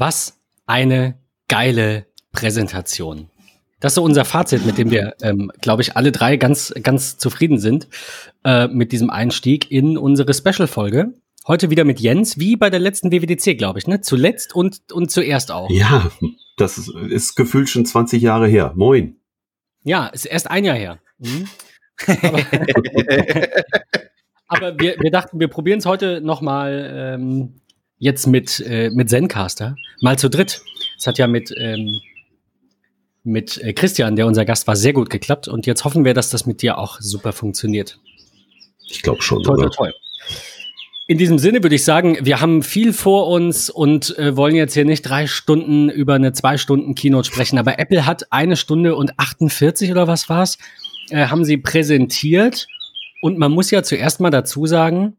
Was eine geile Präsentation. Das ist so unser Fazit, mit dem wir, ähm, glaube ich, alle drei ganz, ganz zufrieden sind äh, mit diesem Einstieg in unsere Special-Folge. Heute wieder mit Jens, wie bei der letzten WWDC, glaube ich, ne? Zuletzt und, und zuerst auch. Ja, das ist, ist gefühlt schon 20 Jahre her. Moin. Ja, ist erst ein Jahr her. Mhm. Aber, aber wir, wir dachten, wir probieren es heute nochmal ähm, jetzt mit, äh, mit Zencaster. Mal zu dritt. Es hat ja mit, ähm, mit äh, Christian, der unser Gast war, sehr gut geklappt. Und jetzt hoffen wir, dass das mit dir auch super funktioniert. Ich glaube schon. Toll, toll, toll. In diesem Sinne würde ich sagen, wir haben viel vor uns und äh, wollen jetzt hier nicht drei Stunden über eine zwei Stunden Keynote sprechen. Aber Apple hat eine Stunde und 48 oder was war's, äh, haben sie präsentiert. Und man muss ja zuerst mal dazu sagen,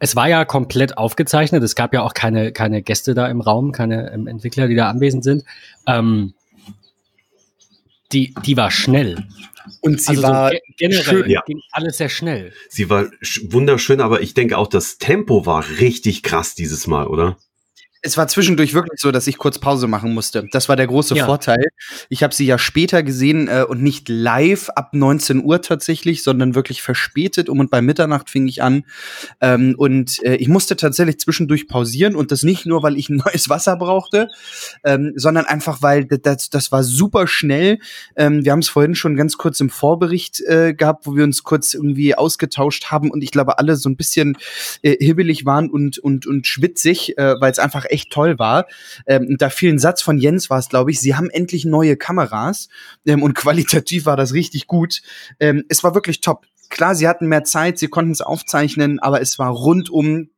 es war ja komplett aufgezeichnet. Es gab ja auch keine, keine Gäste da im Raum, keine ähm, Entwickler, die da anwesend sind. Ähm, die, die war schnell. Und sie also war so generell schön, ja. ging alles sehr schnell. Sie war wunderschön, aber ich denke auch, das Tempo war richtig krass dieses Mal, oder? Es war zwischendurch wirklich so, dass ich kurz Pause machen musste. Das war der große ja. Vorteil. Ich habe sie ja später gesehen äh, und nicht live ab 19 Uhr tatsächlich, sondern wirklich verspätet. Um und bei Mitternacht fing ich an. Ähm, und äh, ich musste tatsächlich zwischendurch pausieren und das nicht nur, weil ich ein neues Wasser brauchte, ähm, sondern einfach, weil das, das war super schnell. Ähm, wir haben es vorhin schon ganz kurz im Vorbericht äh, gehabt, wo wir uns kurz irgendwie ausgetauscht haben und ich glaube alle so ein bisschen äh, hibbelig waren und, und, und schwitzig, äh, weil es einfach echt toll war. Ähm, da fiel ein Satz von Jens, war es, glaube ich, sie haben endlich neue Kameras ähm, und qualitativ war das richtig gut. Ähm, es war wirklich top. Klar, sie hatten mehr Zeit, sie konnten es aufzeichnen, aber es war rundum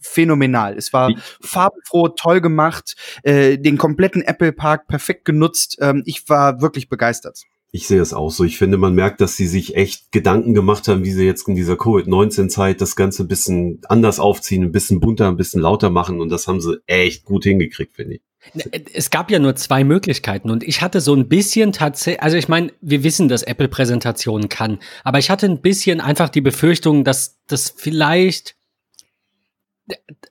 phänomenal. Es war farbenfroh, toll gemacht, äh, den kompletten Apple Park perfekt genutzt. Ähm, ich war wirklich begeistert. Ich sehe es auch so. Ich finde, man merkt, dass sie sich echt Gedanken gemacht haben, wie sie jetzt in dieser Covid-19-Zeit das Ganze ein bisschen anders aufziehen, ein bisschen bunter, ein bisschen lauter machen. Und das haben sie echt gut hingekriegt, finde ich. Ne, es gab ja nur zwei Möglichkeiten und ich hatte so ein bisschen tatsächlich, also ich meine, wir wissen, dass Apple Präsentationen kann, aber ich hatte ein bisschen einfach die Befürchtung, dass das vielleicht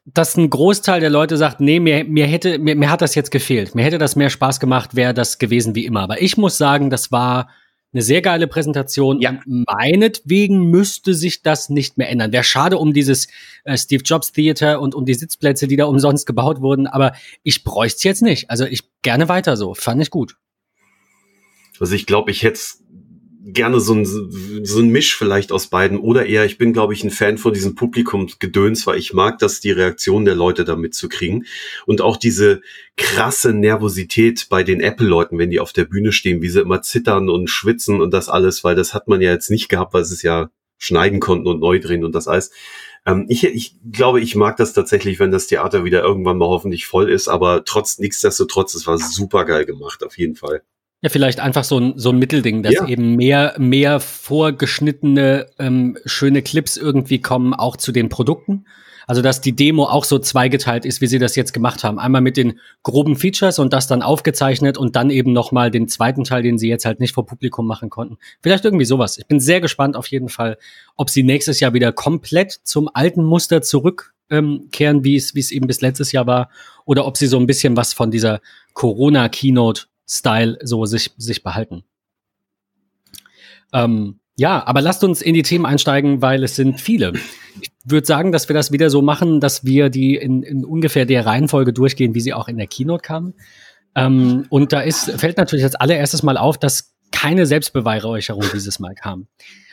dass ein Großteil der Leute sagt, nee, mir, mir hätte, mir, mir hat das jetzt gefehlt. Mir hätte das mehr Spaß gemacht, wäre das gewesen wie immer. Aber ich muss sagen, das war eine sehr geile Präsentation. Ja. Und meinetwegen müsste sich das nicht mehr ändern. Wäre schade um dieses äh, Steve Jobs Theater und um die Sitzplätze, die da umsonst gebaut wurden. Aber ich bräuchte es jetzt nicht. Also ich gerne weiter so. Fand ich gut. Also ich glaube, ich hätte gerne so ein, so ein Misch vielleicht aus beiden oder eher, ich bin, glaube ich, ein Fan von diesem Publikumsgedöns, weil ich mag das, die Reaktion der Leute damit zu kriegen und auch diese krasse Nervosität bei den Apple-Leuten, wenn die auf der Bühne stehen, wie sie immer zittern und schwitzen und das alles, weil das hat man ja jetzt nicht gehabt, weil sie es ja schneiden konnten und neu drehen und das alles. Ähm, ich, ich glaube, ich mag das tatsächlich, wenn das Theater wieder irgendwann mal hoffentlich voll ist, aber trotz, nichtsdestotrotz, es war super geil gemacht, auf jeden Fall. Ja, vielleicht einfach so ein, so ein Mittelding, dass ja. eben mehr, mehr vorgeschnittene, ähm, schöne Clips irgendwie kommen, auch zu den Produkten. Also, dass die Demo auch so zweigeteilt ist, wie sie das jetzt gemacht haben. Einmal mit den groben Features und das dann aufgezeichnet und dann eben nochmal den zweiten Teil, den sie jetzt halt nicht vor Publikum machen konnten. Vielleicht irgendwie sowas. Ich bin sehr gespannt auf jeden Fall, ob sie nächstes Jahr wieder komplett zum alten Muster zurückkehren, ähm, wie es, wie es eben bis letztes Jahr war, oder ob sie so ein bisschen was von dieser Corona-Keynote Style so sich, sich behalten. Ähm, ja, aber lasst uns in die Themen einsteigen, weil es sind viele. Ich würde sagen, dass wir das wieder so machen, dass wir die in, in ungefähr der Reihenfolge durchgehen, wie sie auch in der Keynote kamen. Ähm, und da ist, fällt natürlich als allererstes mal auf, dass keine Selbstbeweihräucherung dieses Mal kam.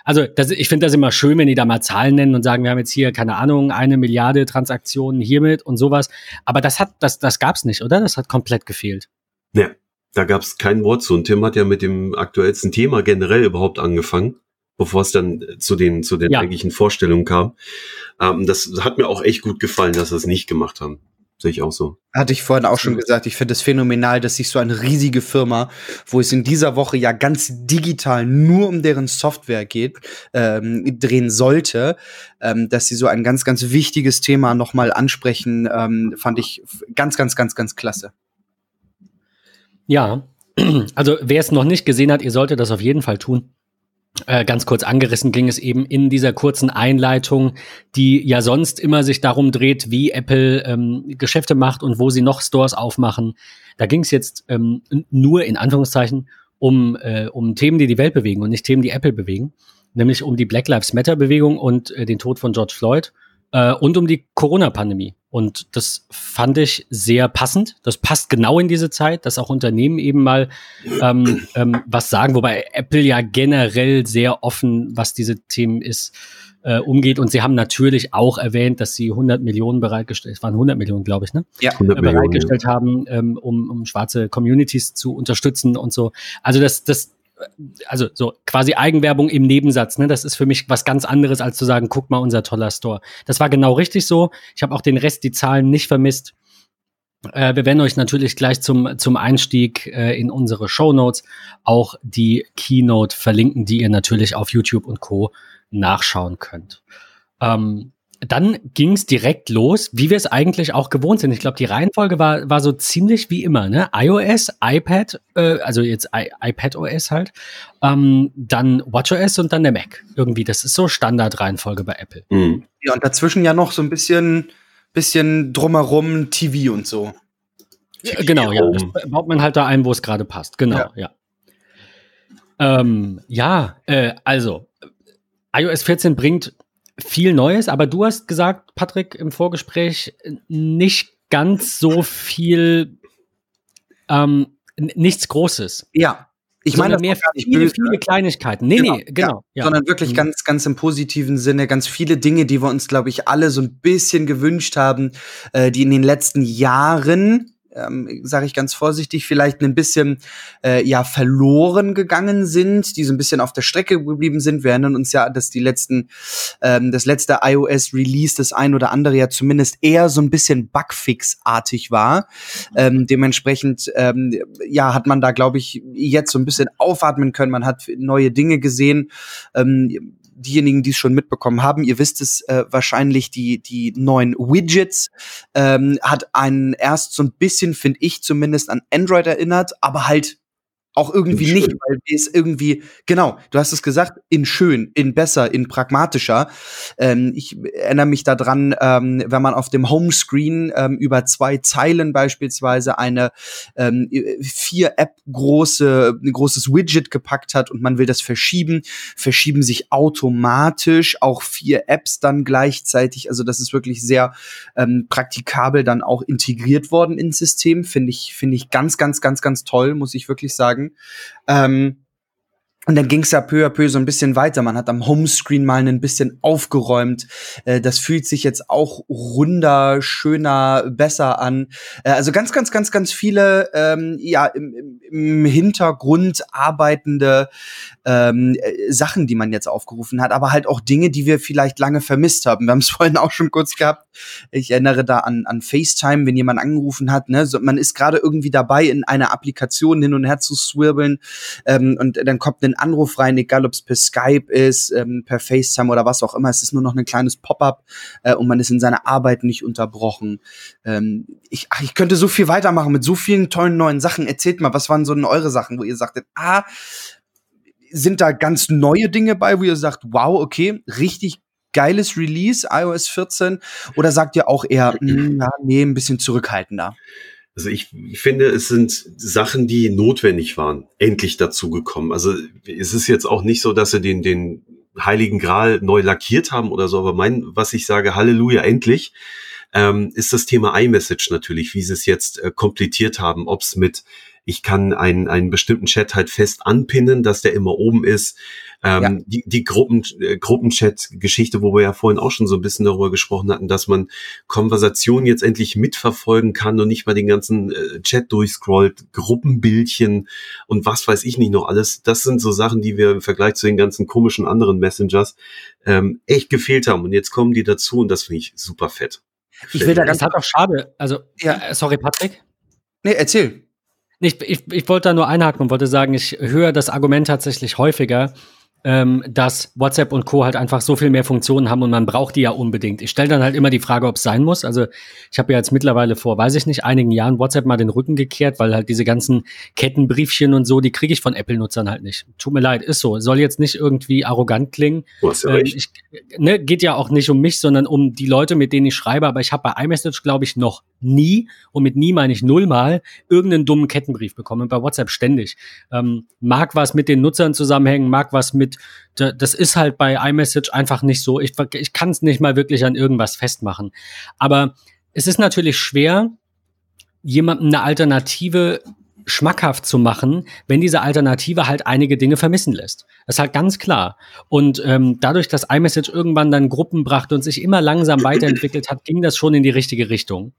Also das, ich finde das immer schön, wenn die da mal Zahlen nennen und sagen, wir haben jetzt hier, keine Ahnung, eine Milliarde Transaktionen hiermit und sowas. Aber das hat, das, das gab's nicht, oder? Das hat komplett gefehlt. Ja, da gab es kein Wort zu. Und Tim hat ja mit dem aktuellsten Thema generell überhaupt angefangen, bevor es dann zu den, zu den ja. eigentlichen Vorstellungen kam. Ähm, das hat mir auch echt gut gefallen, dass sie es nicht gemacht haben. Sehe ich auch so. Hatte ich vorhin auch schon gesagt. Ich finde es phänomenal, dass sich so eine riesige Firma, wo es in dieser Woche ja ganz digital nur um deren Software geht, ähm, drehen sollte, ähm, dass sie so ein ganz, ganz wichtiges Thema nochmal ansprechen, ähm, fand ich ganz, ganz, ganz, ganz klasse. Ja, also wer es noch nicht gesehen hat, ihr solltet das auf jeden Fall tun. äh, ganz kurz angerissen ging es eben in dieser kurzen Einleitung, die ja sonst immer sich darum dreht, wie Apple ähm, Geschäfte macht und wo sie noch Stores aufmachen. Da ging es jetzt ähm, nur in Anführungszeichen um, äh, um Themen, die die Welt bewegen und nicht Themen, die Apple bewegen, nämlich um die Black Lives Matter Bewegung und äh, den Tod von George Floyd äh, und um die Corona-Pandemie. Und das fand ich sehr passend. Das passt genau in diese Zeit, dass auch Unternehmen eben mal ähm, ähm, was sagen, wobei Apple ja generell sehr offen, was diese Themen ist, äh, umgeht. Und sie haben natürlich auch erwähnt, dass sie 100 Millionen bereitgestellt, es waren 100 Millionen, glaube ich, ne? Ja, 100 äh, bereitgestellt Millionen, haben, ähm, um, um schwarze Communities zu unterstützen und so. Also das, das also so quasi Eigenwerbung im Nebensatz, ne? Das ist für mich was ganz anderes, als zu sagen, guck mal, unser toller Store. Das war genau richtig so. Ich habe auch den Rest, die Zahlen nicht vermisst. Äh, wir werden euch natürlich gleich zum, zum Einstieg äh, in unsere Show Notes auch die Keynote verlinken, die ihr natürlich auf YouTube und Co. nachschauen könnt. Ähm, dann ging es direkt los, wie wir es eigentlich auch gewohnt sind. Ich glaube, die Reihenfolge war, war so ziemlich wie immer, ne? iOS, iPad, äh, also jetzt I iPad OS halt, ähm, dann WatchOS und dann der Mac. Irgendwie, das ist so Standardreihenfolge bei Apple. Mhm. Ja, und dazwischen ja noch so ein bisschen, bisschen drumherum TV und so. Ja, genau, ja. Das baut man halt da ein, wo es gerade passt. Genau, ja. Ja, ähm, ja äh, also iOS 14 bringt viel Neues, aber du hast gesagt, Patrick, im Vorgespräch, nicht ganz so viel, ähm, nichts Großes. Ja. Ich meine, mehr viele, böse. viele Kleinigkeiten. Nee, genau, nee, genau. Ja. Sondern wirklich mhm. ganz, ganz im positiven Sinne, ganz viele Dinge, die wir uns, glaube ich, alle so ein bisschen gewünscht haben, äh, die in den letzten Jahren ähm, sage ich ganz vorsichtig, vielleicht ein bisschen äh, ja verloren gegangen sind, die so ein bisschen auf der Strecke geblieben sind. Wir erinnern uns ja, dass die letzten, ähm, das letzte iOS-Release, das ein oder andere ja zumindest eher so ein bisschen Bugfix-artig war. Ähm, dementsprechend ähm, ja hat man da, glaube ich, jetzt so ein bisschen aufatmen können. Man hat neue Dinge gesehen. Ähm, diejenigen, die es schon mitbekommen haben, ihr wisst es äh, wahrscheinlich, die, die neuen Widgets ähm, hat einen erst so ein bisschen, finde ich zumindest, an Android erinnert, aber halt auch irgendwie nicht, weil es irgendwie, genau, du hast es gesagt, in schön, in besser, in pragmatischer. Ähm, ich erinnere mich daran, ähm, wenn man auf dem Homescreen ähm, über zwei Zeilen beispielsweise eine ähm, vier App große, ein großes Widget gepackt hat und man will das verschieben, verschieben sich automatisch auch vier Apps dann gleichzeitig. Also das ist wirklich sehr ähm, praktikabel dann auch integriert worden ins System. Finde ich, finde ich ganz, ganz, ganz, ganz toll, muss ich wirklich sagen sagen. Ähm, und dann ging es ja peu à peu so ein bisschen weiter. Man hat am Homescreen mal ein bisschen aufgeräumt. Äh, das fühlt sich jetzt auch runder, schöner, besser an. Äh, also ganz, ganz, ganz, ganz viele ähm, ja im, im Hintergrund arbeitende ähm, äh, Sachen, die man jetzt aufgerufen hat, aber halt auch Dinge, die wir vielleicht lange vermisst haben. Wir haben es vorhin auch schon kurz gehabt. Ich erinnere da an, an FaceTime, wenn jemand angerufen hat. Ne? So, man ist gerade irgendwie dabei, in einer Applikation hin und her zu swirbeln ähm, und dann kommt ein Anruf rein, egal ob es per Skype ist, ähm, per FaceTime oder was auch immer. Es ist nur noch ein kleines Pop-up äh, und man ist in seiner Arbeit nicht unterbrochen. Ähm, ich, ach, ich könnte so viel weitermachen mit so vielen tollen neuen Sachen. Erzählt mal, was waren so denn eure Sachen, wo ihr sagtet, ah, sind da ganz neue Dinge bei, wo ihr sagt, wow, okay, richtig geiles Release, iOS 14? Oder sagt ihr auch eher, mh, hm, na, nee, ein bisschen zurückhaltender? Also ich, finde, es sind Sachen, die notwendig waren, endlich dazu gekommen. Also es ist jetzt auch nicht so, dass sie den, den Heiligen Gral neu lackiert haben oder so, aber mein, was ich sage, Halleluja, endlich, ähm, ist das Thema iMessage natürlich, wie sie es jetzt äh, komplettiert haben, ob es mit ich kann einen, einen bestimmten Chat halt fest anpinnen, dass der immer oben ist. Ähm, ja. Die, die Gruppen, äh, Gruppenchat-Geschichte, wo wir ja vorhin auch schon so ein bisschen darüber gesprochen hatten, dass man Konversationen jetzt endlich mitverfolgen kann und nicht mal den ganzen äh, Chat durchscrollt, Gruppenbildchen und was weiß ich nicht noch alles. Das sind so Sachen, die wir im Vergleich zu den ganzen komischen anderen Messengers ähm, echt gefehlt haben. Und jetzt kommen die dazu und das finde ich super fett. Ich will da ganz halt auch schade. Also, ja, sorry, Patrick. Nee, erzähl. Ich, ich, ich wollte da nur einhaken und wollte sagen, ich höre das Argument tatsächlich häufiger, ähm, dass WhatsApp und Co. halt einfach so viel mehr Funktionen haben und man braucht die ja unbedingt. Ich stelle dann halt immer die Frage, ob es sein muss. Also ich habe ja jetzt mittlerweile vor, weiß ich nicht, einigen Jahren WhatsApp mal den Rücken gekehrt, weil halt diese ganzen Kettenbriefchen und so, die kriege ich von Apple-Nutzern halt nicht. Tut mir leid, ist so. Soll jetzt nicht irgendwie arrogant klingen. Ähm, ich, ne, geht ja auch nicht um mich, sondern um die Leute, mit denen ich schreibe. Aber ich habe bei iMessage, glaube ich, noch nie, und mit nie meine ich nullmal, irgendeinen dummen Kettenbrief bekommen. Bei WhatsApp ständig. Ähm, mag was mit den Nutzern zusammenhängen, mag was mit das ist halt bei iMessage einfach nicht so. Ich, ich kann es nicht mal wirklich an irgendwas festmachen. Aber es ist natürlich schwer, jemandem eine Alternative schmackhaft zu machen, wenn diese Alternative halt einige Dinge vermissen lässt. Das ist halt ganz klar. Und ähm, dadurch, dass iMessage irgendwann dann Gruppen brachte und sich immer langsam weiterentwickelt hat, ging das schon in die richtige Richtung.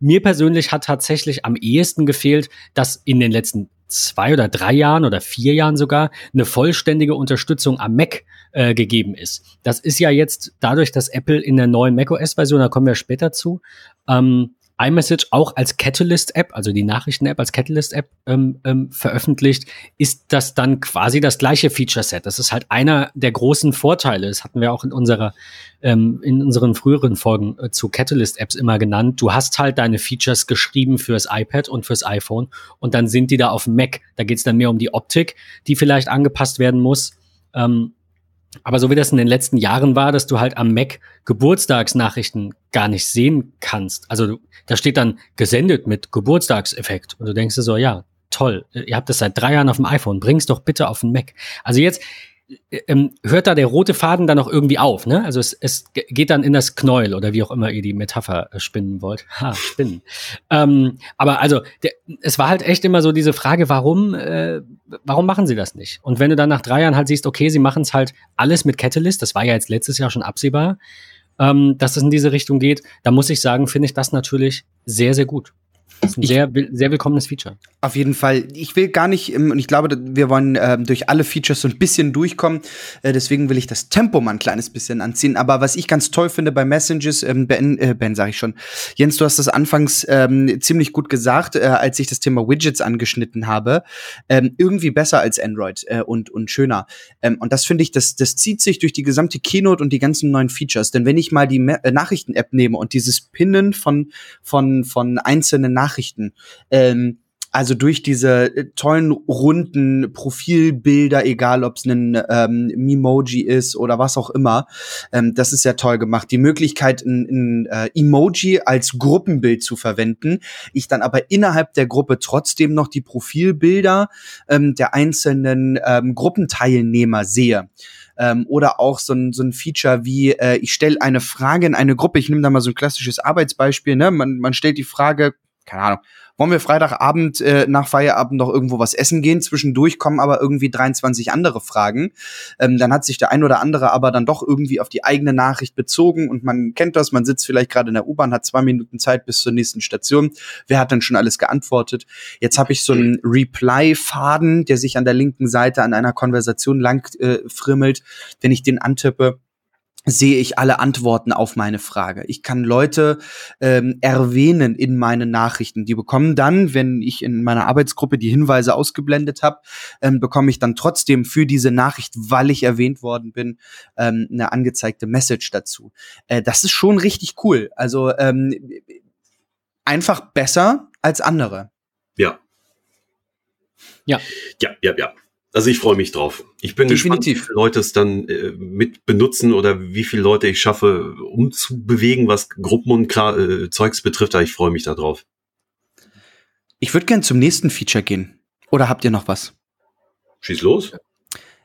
Mir persönlich hat tatsächlich am ehesten gefehlt, dass in den letzten zwei oder drei Jahren oder vier Jahren sogar eine vollständige Unterstützung am Mac äh, gegeben ist. Das ist ja jetzt dadurch, dass Apple in der neuen macOS-Version, da kommen wir später zu, ähm, iMessage auch als Catalyst-App, also die Nachrichten-App als Catalyst-App ähm, ähm, veröffentlicht, ist das dann quasi das gleiche Feature-Set. Das ist halt einer der großen Vorteile. Das hatten wir auch in unserer ähm, in unseren früheren Folgen äh, zu Catalyst-Apps immer genannt. Du hast halt deine Features geschrieben fürs iPad und fürs iPhone und dann sind die da auf dem Mac. Da geht's dann mehr um die Optik, die vielleicht angepasst werden muss. Ähm, aber so wie das in den letzten Jahren war, dass du halt am Mac Geburtstagsnachrichten gar nicht sehen kannst. Also da steht dann gesendet mit Geburtstagseffekt. Und du denkst dir so, ja, toll, ihr habt das seit drei Jahren auf dem iPhone, bring's doch bitte auf den Mac. Also jetzt ähm, hört da der rote Faden dann auch irgendwie auf, ne? Also es, es geht dann in das Knäuel oder wie auch immer ihr die Metapher äh, spinnen wollt. Ha, spinnen. ähm, aber also der, es war halt echt immer so diese Frage, warum, äh, warum machen sie das nicht? Und wenn du dann nach drei Jahren halt siehst, okay, sie machen es halt alles mit Catalyst, das war ja jetzt letztes Jahr schon absehbar, ähm, dass es in diese Richtung geht, da muss ich sagen, finde ich das natürlich sehr, sehr gut. Das ist ein ich, sehr, sehr willkommenes Feature. Auf jeden Fall. Ich will gar nicht, und ich glaube, wir wollen äh, durch alle Features so ein bisschen durchkommen. Äh, deswegen will ich das Tempo mal ein kleines bisschen anziehen. Aber was ich ganz toll finde bei Messages, ähm, Ben, äh, Ben sage ich schon, Jens, du hast das anfangs ähm, ziemlich gut gesagt, äh, als ich das Thema Widgets angeschnitten habe. Ähm, irgendwie besser als Android äh, und, und schöner. Ähm, und das finde ich, das, das zieht sich durch die gesamte Keynote und die ganzen neuen Features. Denn wenn ich mal die äh, Nachrichten-App nehme und dieses Pinnen von, von, von einzelnen Nachrichten Nachrichten. Ähm, also durch diese äh, tollen runden Profilbilder, egal ob es ein ähm, Memoji ist oder was auch immer, ähm, das ist ja toll gemacht. Die Möglichkeit, ein, ein äh, Emoji als Gruppenbild zu verwenden, ich dann aber innerhalb der Gruppe trotzdem noch die Profilbilder ähm, der einzelnen ähm, Gruppenteilnehmer sehe. Ähm, oder auch so ein, so ein Feature wie, äh, ich stelle eine Frage in eine Gruppe, ich nehme da mal so ein klassisches Arbeitsbeispiel, ne? man, man stellt die Frage, keine Ahnung, wollen wir Freitagabend äh, nach Feierabend noch irgendwo was essen gehen? Zwischendurch kommen aber irgendwie 23 andere Fragen. Ähm, dann hat sich der ein oder andere aber dann doch irgendwie auf die eigene Nachricht bezogen und man kennt das, man sitzt vielleicht gerade in der U-Bahn, hat zwei Minuten Zeit bis zur nächsten Station. Wer hat dann schon alles geantwortet? Jetzt habe ich so einen Reply-Faden, der sich an der linken Seite an einer Konversation lang äh, frimmelt. Wenn ich den antippe, sehe ich alle Antworten auf meine Frage. Ich kann Leute ähm, erwähnen in meinen Nachrichten. Die bekommen dann, wenn ich in meiner Arbeitsgruppe die Hinweise ausgeblendet habe, ähm, bekomme ich dann trotzdem für diese Nachricht, weil ich erwähnt worden bin, ähm, eine angezeigte Message dazu. Äh, das ist schon richtig cool. Also ähm, einfach besser als andere. Ja. Ja. Ja, ja, ja. Also ich freue mich drauf. Ich bin Definitiv. gespannt, wie viele Leute es dann äh, mit benutzen oder wie viele Leute ich schaffe, um zu bewegen, was Gruppen und äh, Zeugs betrifft. Aber ich freue mich darauf. Ich würde gern zum nächsten Feature gehen. Oder habt ihr noch was? Schieß los.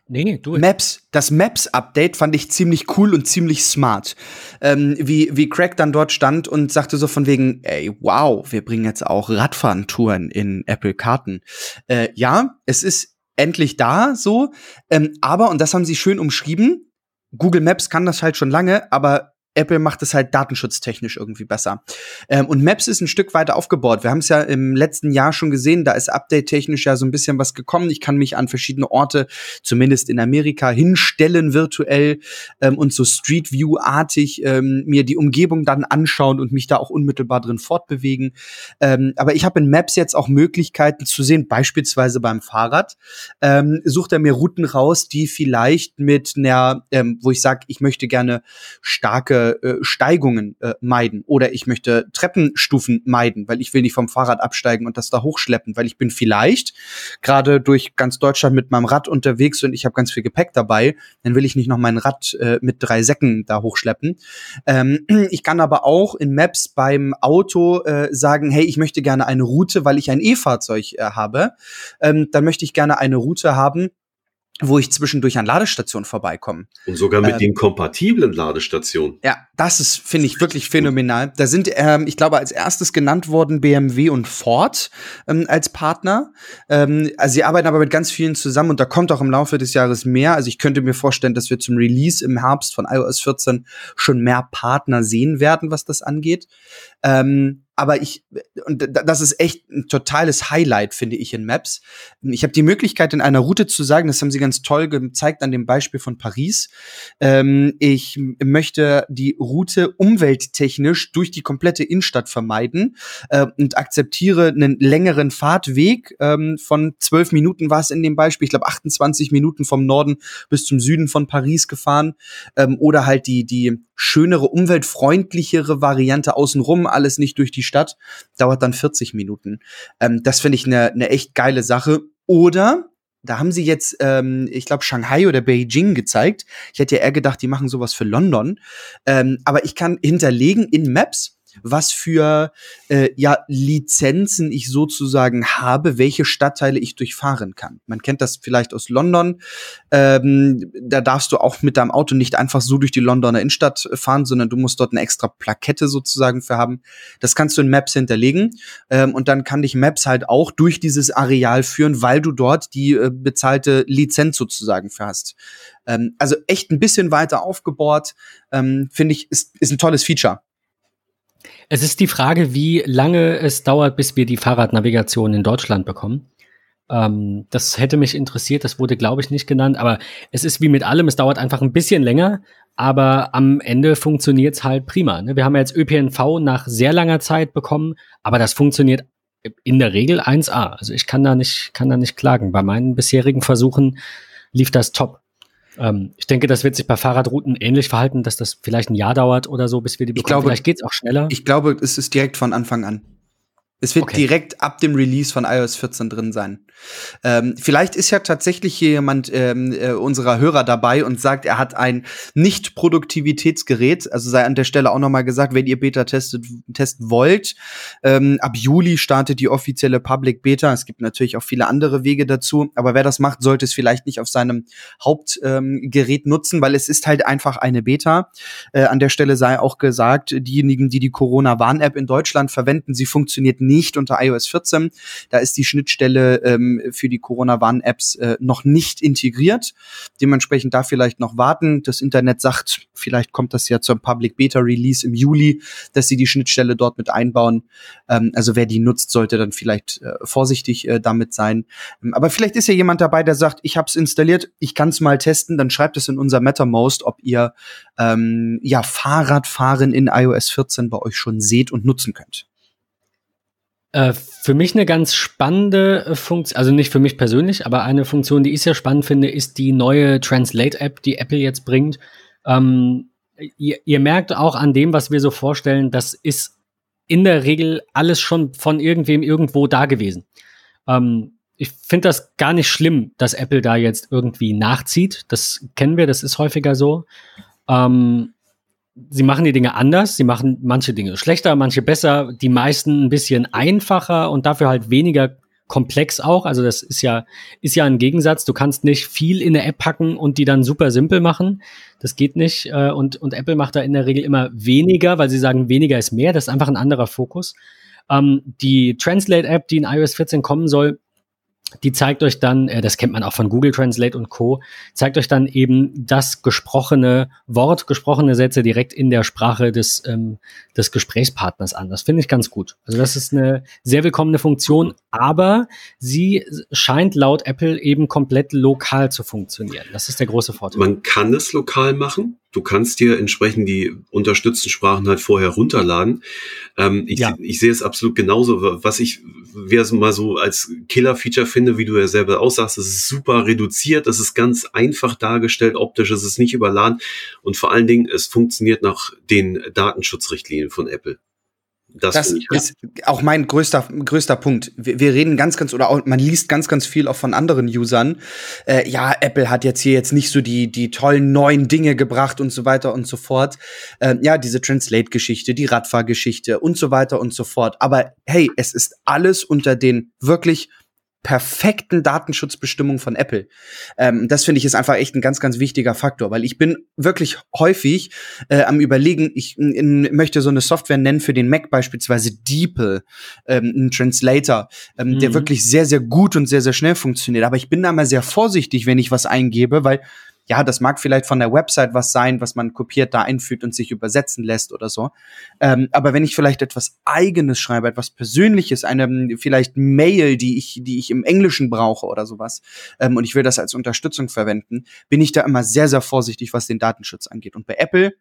Nee, du. Maps. Das Maps-Update fand ich ziemlich cool und ziemlich smart. Ähm, wie, wie Craig dann dort stand und sagte so von wegen, ey, wow, wir bringen jetzt auch Radfahrentouren in Apple-Karten. Äh, ja, es ist endlich da, so. Ähm, aber, und das haben sie schön umschrieben, Google Maps kann das halt schon lange, aber Apple macht es halt datenschutztechnisch irgendwie besser. Ähm, und Maps ist ein Stück weiter aufgebaut. Wir haben es ja im letzten Jahr schon gesehen, da ist update-technisch ja so ein bisschen was gekommen. Ich kann mich an verschiedene Orte, zumindest in Amerika, hinstellen virtuell ähm, und so Street View-artig ähm, mir die Umgebung dann anschauen und mich da auch unmittelbar drin fortbewegen. Ähm, aber ich habe in Maps jetzt auch Möglichkeiten zu sehen, beispielsweise beim Fahrrad. Ähm, sucht er mir Routen raus, die vielleicht mit einer, ähm, wo ich sage, ich möchte gerne starke äh, Steigungen äh, meiden oder ich möchte Treppenstufen meiden, weil ich will nicht vom Fahrrad absteigen und das da hochschleppen, weil ich bin vielleicht gerade durch ganz Deutschland mit meinem Rad unterwegs und ich habe ganz viel Gepäck dabei, dann will ich nicht noch mein Rad äh, mit drei Säcken da hochschleppen. Ähm, ich kann aber auch in Maps beim Auto äh, sagen, hey, ich möchte gerne eine Route, weil ich ein E-Fahrzeug äh, habe. Ähm, dann möchte ich gerne eine Route haben, wo ich zwischendurch an Ladestationen vorbeikomme. Und sogar mit ähm, den kompatiblen Ladestationen. Ja, das ist, finde ich, wirklich phänomenal. Da sind, ähm, ich glaube, als erstes genannt worden BMW und Ford ähm, als Partner. Ähm, also sie arbeiten aber mit ganz vielen zusammen und da kommt auch im Laufe des Jahres mehr. Also ich könnte mir vorstellen, dass wir zum Release im Herbst von iOS 14 schon mehr Partner sehen werden, was das angeht. Ähm, aber ich, und das ist echt ein totales Highlight, finde ich, in Maps. Ich habe die Möglichkeit, in einer Route zu sagen, das haben sie ganz toll gezeigt an dem Beispiel von Paris. Ähm, ich möchte die Route umwelttechnisch durch die komplette Innenstadt vermeiden äh, und akzeptiere einen längeren Fahrtweg ähm, von zwölf Minuten war es in dem Beispiel, ich glaube 28 Minuten vom Norden bis zum Süden von Paris gefahren ähm, oder halt die, die schönere, umweltfreundlichere Variante außenrum, alles nicht durch die Stadt, dauert dann 40 Minuten. Ähm, das finde ich eine ne echt geile Sache. Oder da haben sie jetzt, ähm, ich glaube, Shanghai oder Beijing gezeigt. Ich hätte ja eher gedacht, die machen sowas für London. Ähm, aber ich kann hinterlegen in Maps, was für äh, ja, Lizenzen ich sozusagen habe, welche Stadtteile ich durchfahren kann. Man kennt das vielleicht aus London. Ähm, da darfst du auch mit deinem Auto nicht einfach so durch die Londoner Innenstadt fahren, sondern du musst dort eine extra Plakette sozusagen für haben. Das kannst du in Maps hinterlegen ähm, und dann kann dich Maps halt auch durch dieses Areal führen, weil du dort die äh, bezahlte Lizenz sozusagen für hast. Ähm, also echt ein bisschen weiter aufgebohrt, ähm, finde ich, ist, ist ein tolles Feature. Es ist die Frage, wie lange es dauert, bis wir die Fahrradnavigation in Deutschland bekommen. Ähm, das hätte mich interessiert, das wurde, glaube ich, nicht genannt, aber es ist wie mit allem, es dauert einfach ein bisschen länger, aber am Ende funktioniert es halt prima. Ne? Wir haben jetzt ÖPNV nach sehr langer Zeit bekommen, aber das funktioniert in der Regel 1A. Also ich kann da nicht, kann da nicht klagen. Bei meinen bisherigen Versuchen lief das top. Ähm, ich denke, das wird sich bei Fahrradrouten ähnlich verhalten, dass das vielleicht ein Jahr dauert oder so, bis wir die bekommen. Ich glaube, vielleicht geht's auch schneller. Ich glaube, es ist direkt von Anfang an. Es wird okay. direkt ab dem Release von iOS 14 drin sein. Ähm, vielleicht ist ja tatsächlich hier jemand ähm, äh, unserer Hörer dabei und sagt, er hat ein Nicht-Produktivitätsgerät. Also sei an der Stelle auch noch mal gesagt, wenn ihr Beta testet, testen wollt, ähm, ab Juli startet die offizielle Public Beta. Es gibt natürlich auch viele andere Wege dazu, aber wer das macht, sollte es vielleicht nicht auf seinem Hauptgerät ähm, nutzen, weil es ist halt einfach eine Beta. Äh, an der Stelle sei auch gesagt, diejenigen, die die Corona-Warn-App in Deutschland verwenden, sie funktioniert nicht unter iOS 14. Da ist die Schnittstelle ähm, für die Corona-Warn-Apps äh, noch nicht integriert. Dementsprechend da vielleicht noch warten. Das Internet sagt, vielleicht kommt das ja zum Public Beta Release im Juli, dass sie die Schnittstelle dort mit einbauen. Ähm, also wer die nutzt, sollte dann vielleicht äh, vorsichtig äh, damit sein. Ähm, aber vielleicht ist ja jemand dabei, der sagt, ich habe es installiert, ich kann es mal testen. Dann schreibt es in unser MetaMost, ob ihr ähm, ja Fahrradfahren in iOS 14 bei euch schon seht und nutzen könnt. Äh, für mich eine ganz spannende äh, Funktion, also nicht für mich persönlich, aber eine Funktion, die ich sehr spannend finde, ist die neue Translate-App, die Apple jetzt bringt. Ähm, ihr, ihr, merkt auch an dem, was wir so vorstellen, das ist in der Regel alles schon von irgendwem irgendwo da gewesen. Ähm, ich finde das gar nicht schlimm, dass Apple da jetzt irgendwie nachzieht. Das kennen wir, das ist häufiger so. Ähm, sie machen die Dinge anders, sie machen manche Dinge schlechter, manche besser, die meisten ein bisschen einfacher und dafür halt weniger komplex auch. Also das ist ja, ist ja ein Gegensatz. Du kannst nicht viel in eine App packen und die dann super simpel machen. Das geht nicht. Äh, und, und Apple macht da in der Regel immer weniger, weil sie sagen, weniger ist mehr. Das ist einfach ein anderer Fokus. Ähm, die Translate-App, die in iOS 14 kommen soll, die zeigt euch dann, äh, das kennt man auch von Google Translate und Co., zeigt euch dann eben das gesprochene Wort, gesprochene Sätze direkt in der Sprache des, ähm, des Gesprächspartners an. Das finde ich ganz gut. Also das ist eine sehr willkommene Funktion, aber sie scheint laut Apple eben komplett lokal zu funktionieren. Das ist der große Vorteil. Man kann es lokal machen. Du kannst dir entsprechend die unterstützten Sprachen halt vorher runterladen. Ähm, ich, ja. ich sehe es absolut genauso. Was ich wer es mal so als Killer-Feature finde, wie du ja selber aussagst, es ist super reduziert, es ist ganz einfach dargestellt, optisch, es ist nicht überladen und vor allen Dingen, es funktioniert nach den Datenschutzrichtlinien von Apple. Das, das ist auch mein größter, größter Punkt. Wir, wir, reden ganz, ganz, oder auch, man liest ganz, ganz viel auch von anderen Usern. Äh, ja, Apple hat jetzt hier jetzt nicht so die, die tollen neuen Dinge gebracht und so weiter und so fort. Äh, ja, diese Translate-Geschichte, die Radfahrgeschichte und so weiter und so fort. Aber hey, es ist alles unter den wirklich perfekten Datenschutzbestimmung von Apple. Ähm, das finde ich ist einfach echt ein ganz, ganz wichtiger Faktor, weil ich bin wirklich häufig äh, am überlegen, ich in, möchte so eine Software nennen für den Mac beispielsweise DeepL, ähm, ein Translator, ähm, mhm. der wirklich sehr, sehr gut und sehr, sehr schnell funktioniert. Aber ich bin da mal sehr vorsichtig, wenn ich was eingebe, weil ja, das mag vielleicht von der Website was sein, was man kopiert, da einfügt und sich übersetzen lässt oder so. Ähm, aber wenn ich vielleicht etwas Eigenes schreibe, etwas Persönliches, eine vielleicht Mail, die ich, die ich im Englischen brauche oder sowas, ähm, und ich will das als Unterstützung verwenden, bin ich da immer sehr, sehr vorsichtig, was den Datenschutz angeht. Und bei Apple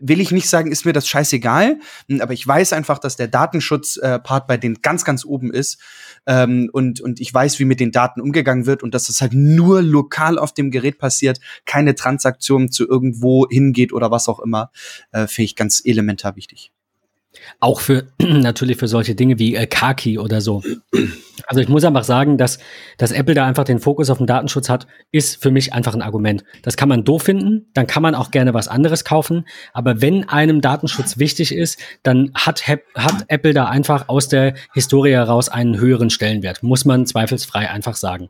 will ich nicht sagen, ist mir das scheißegal, hm, aber ich weiß einfach, dass der Datenschutzpart äh, bei denen ganz, ganz oben ist ähm, und, und ich weiß, wie mit den Daten umgegangen wird und dass das halt nur lokal auf dem Gerät passiert, keine Transaktion zu irgendwo hingeht oder was auch immer, äh, finde ich ganz elementar wichtig. Auch für natürlich für solche Dinge wie äh, Kaki oder so. Also ich muss einfach sagen, dass, dass Apple da einfach den Fokus auf den Datenschutz hat, ist für mich einfach ein Argument. Das kann man doof finden, dann kann man auch gerne was anderes kaufen. Aber wenn einem Datenschutz wichtig ist, dann hat, hat Apple da einfach aus der Historie heraus einen höheren Stellenwert. Muss man zweifelsfrei einfach sagen.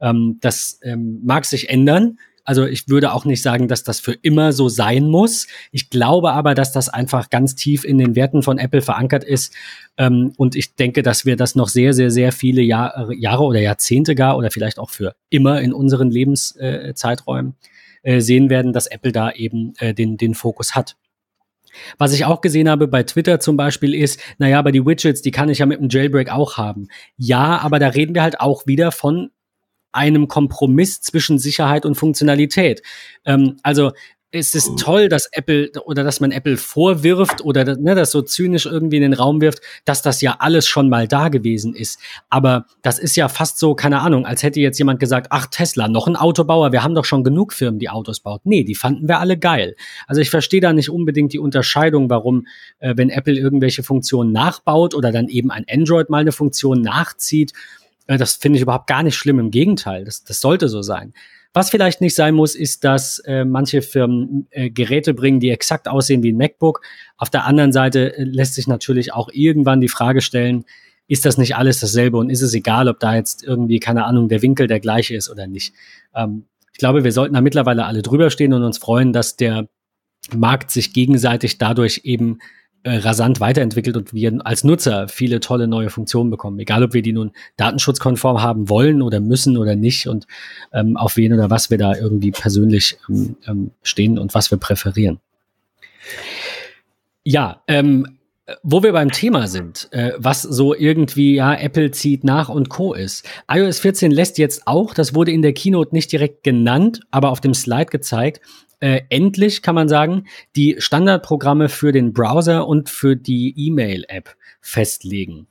Ähm, das ähm, mag sich ändern. Also ich würde auch nicht sagen, dass das für immer so sein muss. Ich glaube aber, dass das einfach ganz tief in den Werten von Apple verankert ist. Ähm, und ich denke, dass wir das noch sehr, sehr, sehr viele Jahr, Jahre oder Jahrzehnte gar oder vielleicht auch für immer in unseren Lebenszeiträumen äh, sehen werden, dass Apple da eben äh, den, den Fokus hat. Was ich auch gesehen habe bei Twitter zum Beispiel ist, naja, aber die Widgets, die kann ich ja mit dem Jailbreak auch haben. Ja, aber da reden wir halt auch wieder von einem Kompromiss zwischen Sicherheit und Funktionalität. Ähm, also es ist toll, dass Apple oder dass man Apple vorwirft oder ne, das so zynisch irgendwie in den Raum wirft, dass das ja alles schon mal da gewesen ist. Aber das ist ja fast so, keine Ahnung, als hätte jetzt jemand gesagt, ach Tesla, noch ein Autobauer, wir haben doch schon genug Firmen, die Autos baut. Nee, die fanden wir alle geil. Also ich verstehe da nicht unbedingt die Unterscheidung, warum, äh, wenn Apple irgendwelche Funktionen nachbaut oder dann eben ein Android mal eine Funktion nachzieht, das finde ich überhaupt gar nicht schlimm, im Gegenteil, das, das sollte so sein. Was vielleicht nicht sein muss, ist, dass äh, manche Firmen äh, Geräte bringen, die exakt aussehen wie ein MacBook. Auf der anderen Seite äh, lässt sich natürlich auch irgendwann die Frage stellen, ist das nicht alles dasselbe und ist es egal, ob da jetzt irgendwie, keine Ahnung, der Winkel der gleiche ist oder nicht. Ähm, ich glaube, wir sollten da mittlerweile alle drüber stehen und uns freuen, dass der Markt sich gegenseitig dadurch eben äh, rasant weiterentwickelt und wir als Nutzer viele tolle neue Funktionen bekommen. Egal, ob wir die nun datenschutzkonform haben wollen oder müssen oder nicht und ähm, auf wen oder was wir da irgendwie persönlich ähm, ähm, stehen und was wir präferieren. Ja, ähm, wo wir beim Thema sind, äh, was so irgendwie, ja, Apple zieht nach und Co. ist. iOS 14 lässt jetzt auch, das wurde in der Keynote nicht direkt genannt, aber auf dem Slide gezeigt, äh, endlich, kann man sagen, die Standardprogramme für den Browser und für die E-Mail-App festlegen.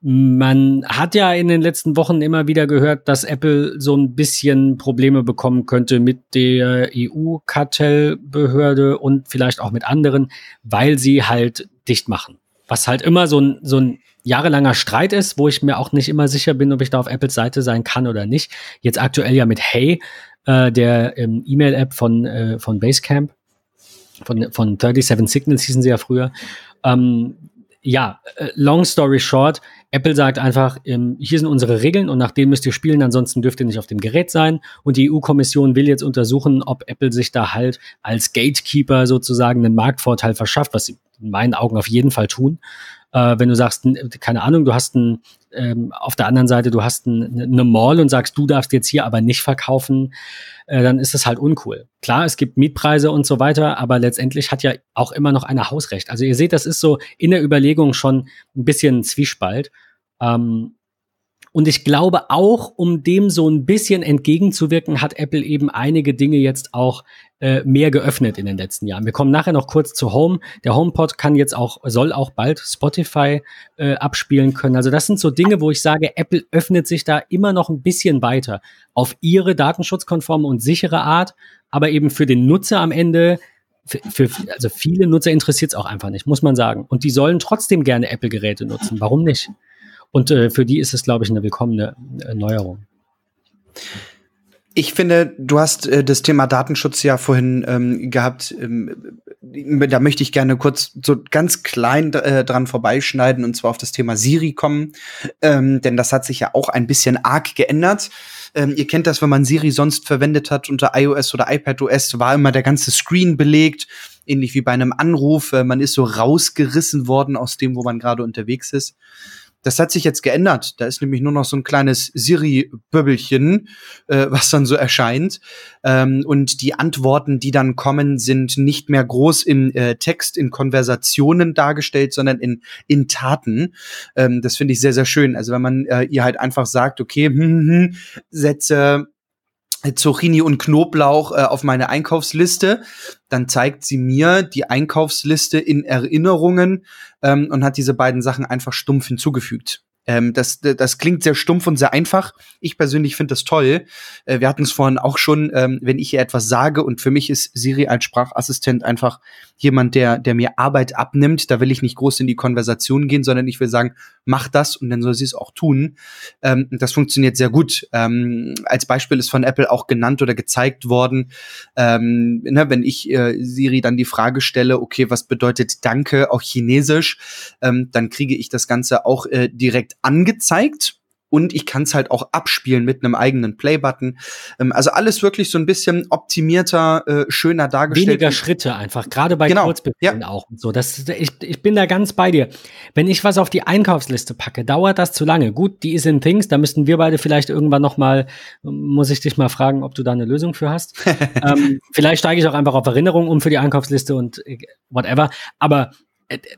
Man hat ja in den letzten Wochen immer wieder gehört, dass Apple so ein bisschen Probleme bekommen könnte mit der EU-Kartellbehörde und vielleicht auch mit anderen, weil sie halt dicht machen. Was halt immer so ein, so ein jahrelanger Streit ist, wo ich mir auch nicht immer sicher bin, ob ich da auf Apples Seite sein kann oder nicht. Jetzt aktuell ja mit Hey, äh, der ähm, E-Mail-App von, äh, von Basecamp, von, von 37 Signals hießen sie ja früher. Ähm, ja, äh, long story short, Apple sagt einfach, ähm, hier sind unsere Regeln und nach denen müsst ihr spielen, ansonsten dürft ihr nicht auf dem Gerät sein. Und die EU-Kommission will jetzt untersuchen, ob Apple sich da halt als Gatekeeper sozusagen einen Marktvorteil verschafft, was sie in meinen Augen auf jeden Fall tun. Äh, wenn du sagst, keine Ahnung, du hast ein, ähm, auf der anderen Seite, du hast ein, eine Mall und sagst, du darfst jetzt hier aber nicht verkaufen, äh, dann ist das halt uncool. Klar, es gibt Mietpreise und so weiter, aber letztendlich hat ja auch immer noch einer Hausrecht. Also ihr seht, das ist so in der Überlegung schon ein bisschen Zwiespalt. Ähm, und ich glaube auch, um dem so ein bisschen entgegenzuwirken, hat Apple eben einige Dinge jetzt auch äh, mehr geöffnet in den letzten Jahren. Wir kommen nachher noch kurz zu Home. Der HomePod kann jetzt auch, soll auch bald Spotify äh, abspielen können. Also das sind so Dinge, wo ich sage, Apple öffnet sich da immer noch ein bisschen weiter auf ihre datenschutzkonforme und sichere Art, aber eben für den Nutzer am Ende für, für, also viele Nutzer interessiert es auch einfach nicht, muss man sagen. Und die sollen trotzdem gerne Apple-Geräte nutzen. Warum nicht? Und äh, für die ist es, glaube ich, eine willkommene äh, Neuerung. Ich finde, du hast äh, das Thema Datenschutz ja vorhin ähm, gehabt. Ähm, da möchte ich gerne kurz so ganz klein äh, dran vorbeischneiden und zwar auf das Thema Siri kommen, ähm, denn das hat sich ja auch ein bisschen arg geändert. Ähm, ihr kennt das, wenn man Siri sonst verwendet hat unter iOS oder iPadOS, war immer der ganze Screen belegt, ähnlich wie bei einem Anruf. Äh, man ist so rausgerissen worden aus dem, wo man gerade unterwegs ist. Das hat sich jetzt geändert. Da ist nämlich nur noch so ein kleines Siri-Böbbelchen, äh, was dann so erscheint. Ähm, und die Antworten, die dann kommen, sind nicht mehr groß im äh, Text, in Konversationen dargestellt, sondern in, in Taten. Ähm, das finde ich sehr, sehr schön. Also wenn man äh, ihr halt einfach sagt, okay, hm, hm, hm setze Zucchini und Knoblauch äh, auf meine Einkaufsliste. Dann zeigt sie mir die Einkaufsliste in Erinnerungen ähm, und hat diese beiden Sachen einfach stumpf hinzugefügt. Ähm, das, das klingt sehr stumpf und sehr einfach. Ich persönlich finde das toll. Äh, wir hatten es vorhin auch schon, ähm, wenn ich ihr etwas sage und für mich ist Siri als Sprachassistent einfach jemand, der, der mir Arbeit abnimmt. Da will ich nicht groß in die Konversation gehen, sondern ich will sagen, mach das und dann soll sie es auch tun. Ähm, das funktioniert sehr gut. Ähm, als Beispiel ist von Apple auch genannt oder gezeigt worden, ähm, ne, wenn ich äh, Siri dann die Frage stelle, okay, was bedeutet Danke auf Chinesisch, ähm, dann kriege ich das Ganze auch äh, direkt angezeigt und ich kann es halt auch abspielen mit einem eigenen Play-Button. Ähm, also alles wirklich so ein bisschen optimierter, äh, schöner dargestellt. Weniger Schritte einfach, gerade bei genau. Kurzbefehlen ja. auch und so. Das, ich, ich bin da ganz bei dir. Wenn ich was auf die Einkaufsliste packe, dauert das zu lange. Gut, die ist in Things, da müssten wir beide vielleicht irgendwann noch mal, muss ich dich mal fragen, ob du da eine Lösung für hast. ähm, vielleicht steige ich auch einfach auf Erinnerungen um für die Einkaufsliste und äh, whatever. Aber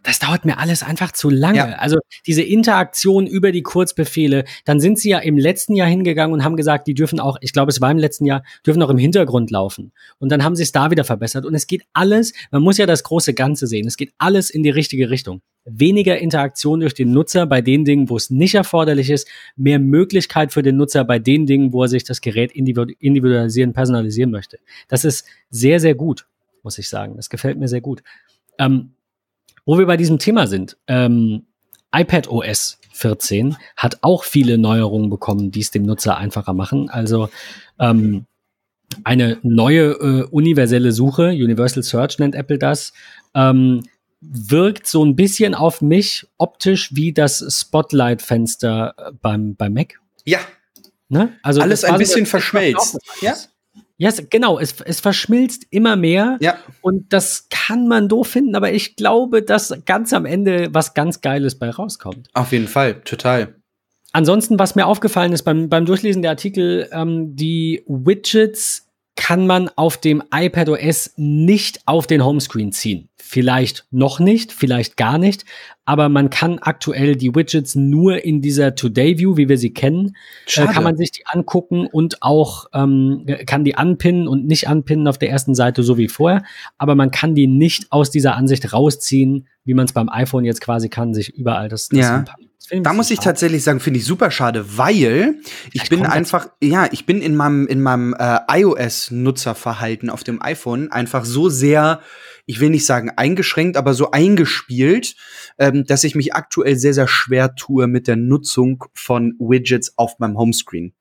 das dauert mir alles einfach zu lange. Ja. Also diese Interaktion über die Kurzbefehle, dann sind sie ja im letzten Jahr hingegangen und haben gesagt, die dürfen auch, ich glaube, es war im letzten Jahr, dürfen auch im Hintergrund laufen. Und dann haben sie es da wieder verbessert. Und es geht alles, man muss ja das große Ganze sehen, es geht alles in die richtige Richtung. Weniger Interaktion durch den Nutzer bei den Dingen, wo es nicht erforderlich ist, mehr Möglichkeit für den Nutzer bei den Dingen, wo er sich das Gerät individualisieren, personalisieren möchte. Das ist sehr, sehr gut, muss ich sagen. Das gefällt mir sehr gut. Ähm, wo wir bei diesem Thema sind, ähm, iPad OS 14 hat auch viele Neuerungen bekommen, die es dem Nutzer einfacher machen. Also ähm, eine neue äh, universelle Suche, Universal Search nennt Apple das, ähm, wirkt so ein bisschen auf mich optisch wie das Spotlight-Fenster äh, beim, beim Mac. Ja. Ne? Also alles ein bisschen so, verschmelzt. Ja. Ja, yes, genau. Es, es verschmilzt immer mehr. Ja. Und das kann man doof finden, aber ich glaube, dass ganz am Ende was ganz Geiles bei rauskommt. Auf jeden Fall, total. Ansonsten, was mir aufgefallen ist beim, beim Durchlesen der Artikel, ähm, die Widgets kann man auf dem iPad OS nicht auf den Homescreen ziehen. Vielleicht noch nicht, vielleicht gar nicht, aber man kann aktuell die Widgets nur in dieser Today View, wie wir sie kennen, äh, kann man sich die angucken und auch ähm, kann die anpinnen und nicht anpinnen auf der ersten Seite so wie vorher, aber man kann die nicht aus dieser Ansicht rausziehen, wie man es beim iPhone jetzt quasi kann, sich überall das, das ja. Da muss ich tatsächlich sagen, finde ich super schade, weil ich Vielleicht bin einfach, ja, ich bin in meinem, in meinem äh, iOS-Nutzerverhalten auf dem iPhone einfach so sehr, ich will nicht sagen eingeschränkt, aber so eingespielt, ähm, dass ich mich aktuell sehr, sehr schwer tue mit der Nutzung von Widgets auf meinem Homescreen.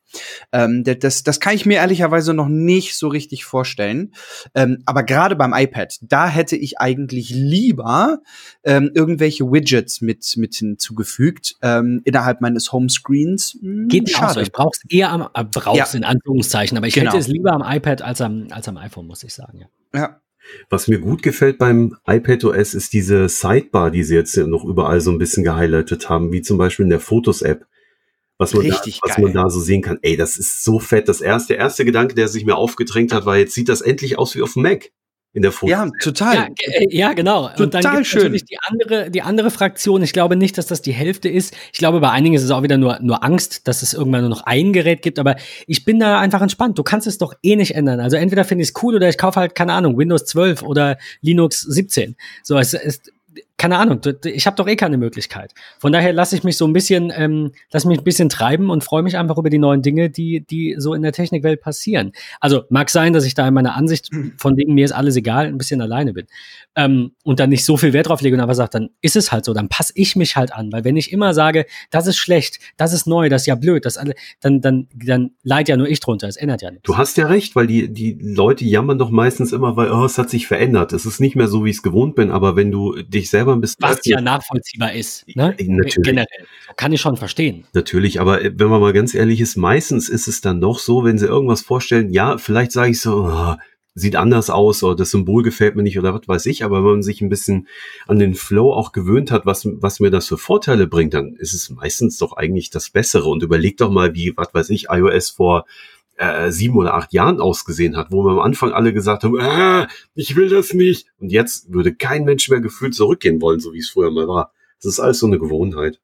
Ähm, das, das kann ich mir ehrlicherweise noch nicht so richtig vorstellen. Ähm, aber gerade beim iPad, da hätte ich eigentlich lieber ähm, irgendwelche Widgets mit, mit hinzugefügt ähm, innerhalb meines Homescreens. Hm, Geht schade. So. Ich brauch's eher am, äh, brauch's ja. in Anführungszeichen, aber ich genau. hätte es lieber am iPad als am, als am iPhone, muss ich sagen, ja. Ja. Was mir gut gefällt beim iPad OS ist diese Sidebar, die sie jetzt noch überall so ein bisschen gehighlightet haben, wie zum Beispiel in der Fotos-App. Was man, da, was man da so sehen kann. Ey, das ist so fett. Das erste, der erste Gedanke, der sich mir aufgedrängt hat, war, jetzt sieht das endlich aus wie auf dem Mac in der Foto. Ja, total. Ja, äh, ja genau. Total und dann gibt schön. natürlich die andere, die andere Fraktion. Ich glaube nicht, dass das die Hälfte ist. Ich glaube, bei einigen ist es auch wieder nur, nur Angst, dass es irgendwann nur noch ein Gerät gibt. Aber ich bin da einfach entspannt. Du kannst es doch eh nicht ändern. Also entweder finde ich es cool oder ich kaufe halt, keine Ahnung, Windows 12 oder Linux 17. So, es ist, keine Ahnung, ich habe doch eh keine Möglichkeit. Von daher lasse ich mich so ein bisschen, ähm, lasse mich ein bisschen treiben und freue mich einfach über die neuen Dinge, die, die so in der Technikwelt passieren. Also mag sein, dass ich da in meiner Ansicht von wegen mir ist alles egal, ein bisschen alleine bin ähm, und dann nicht so viel Wert drauf lege und aber sage, dann ist es halt so, dann passe ich mich halt an, weil wenn ich immer sage, das ist schlecht, das ist neu, das ist ja blöd, das alle, dann dann dann leid ja nur ich drunter, es ändert ja nichts. Du hast ja recht, weil die die Leute jammern doch meistens immer, weil oh, es hat sich verändert, es ist nicht mehr so, wie ich es gewohnt bin, aber wenn du dich selber ein bisschen was ja nachvollziehbar ist, ne? Natürlich. generell kann ich schon verstehen. Natürlich, aber äh, wenn man mal ganz ehrlich ist, meistens ist es dann doch so, wenn sie irgendwas vorstellen, ja, vielleicht sage ich so, oh, sieht anders aus oder das Symbol gefällt mir nicht oder was weiß ich, aber wenn man sich ein bisschen an den Flow auch gewöhnt hat, was, was mir das für Vorteile bringt, dann ist es meistens doch eigentlich das Bessere und überleg doch mal, wie, was weiß ich, iOS vor äh, sieben oder acht Jahren ausgesehen hat, wo wir am Anfang alle gesagt haben, ah, ich will das nicht. Und jetzt würde kein Mensch mehr gefühlt zurückgehen wollen, so wie es früher mal war. Das ist alles so eine Gewohnheit.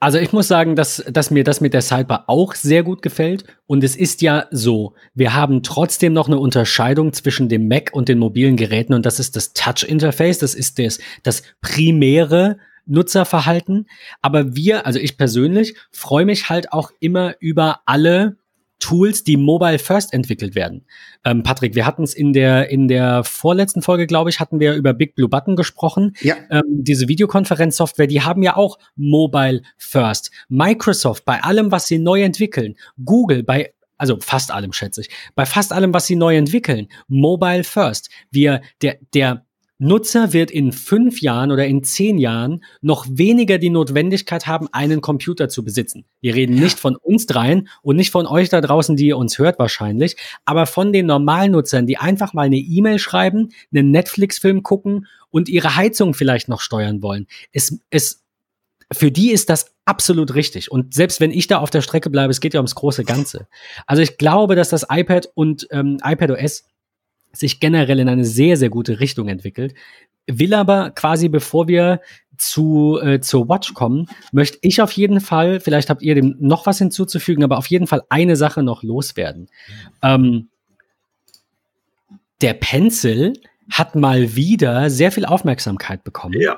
Also ich muss sagen, dass, dass mir das mit der Sidebar auch sehr gut gefällt. Und es ist ja so, wir haben trotzdem noch eine Unterscheidung zwischen dem Mac und den mobilen Geräten. Und das ist das Touch-Interface, das ist das, das primäre Nutzerverhalten. Aber wir, also ich persönlich, freue mich halt auch immer über alle Tools, die mobile first entwickelt werden. Ähm, Patrick, wir hatten es in der in der vorletzten Folge, glaube ich, hatten wir über Big Blue Button gesprochen. Ja. Ähm, diese Videokonferenzsoftware, die haben ja auch mobile first. Microsoft bei allem, was sie neu entwickeln, Google bei also fast allem schätze ich, bei fast allem, was sie neu entwickeln, mobile first. Wir der der Nutzer wird in fünf Jahren oder in zehn Jahren noch weniger die Notwendigkeit haben, einen Computer zu besitzen. Wir reden nicht von uns dreien und nicht von euch da draußen, die ihr uns hört wahrscheinlich, aber von den normalen Nutzern, die einfach mal eine E-Mail schreiben, einen Netflix-Film gucken und ihre Heizung vielleicht noch steuern wollen. Es, es, für die ist das absolut richtig. Und selbst wenn ich da auf der Strecke bleibe, es geht ja ums große Ganze. Also ich glaube, dass das iPad und ähm, iPad OS sich generell in eine sehr, sehr gute Richtung entwickelt. Will aber quasi, bevor wir zu, äh, zur Watch kommen, möchte ich auf jeden Fall, vielleicht habt ihr dem noch was hinzuzufügen, aber auf jeden Fall eine Sache noch loswerden. Ähm, der Pencil hat mal wieder sehr viel Aufmerksamkeit bekommen. Ja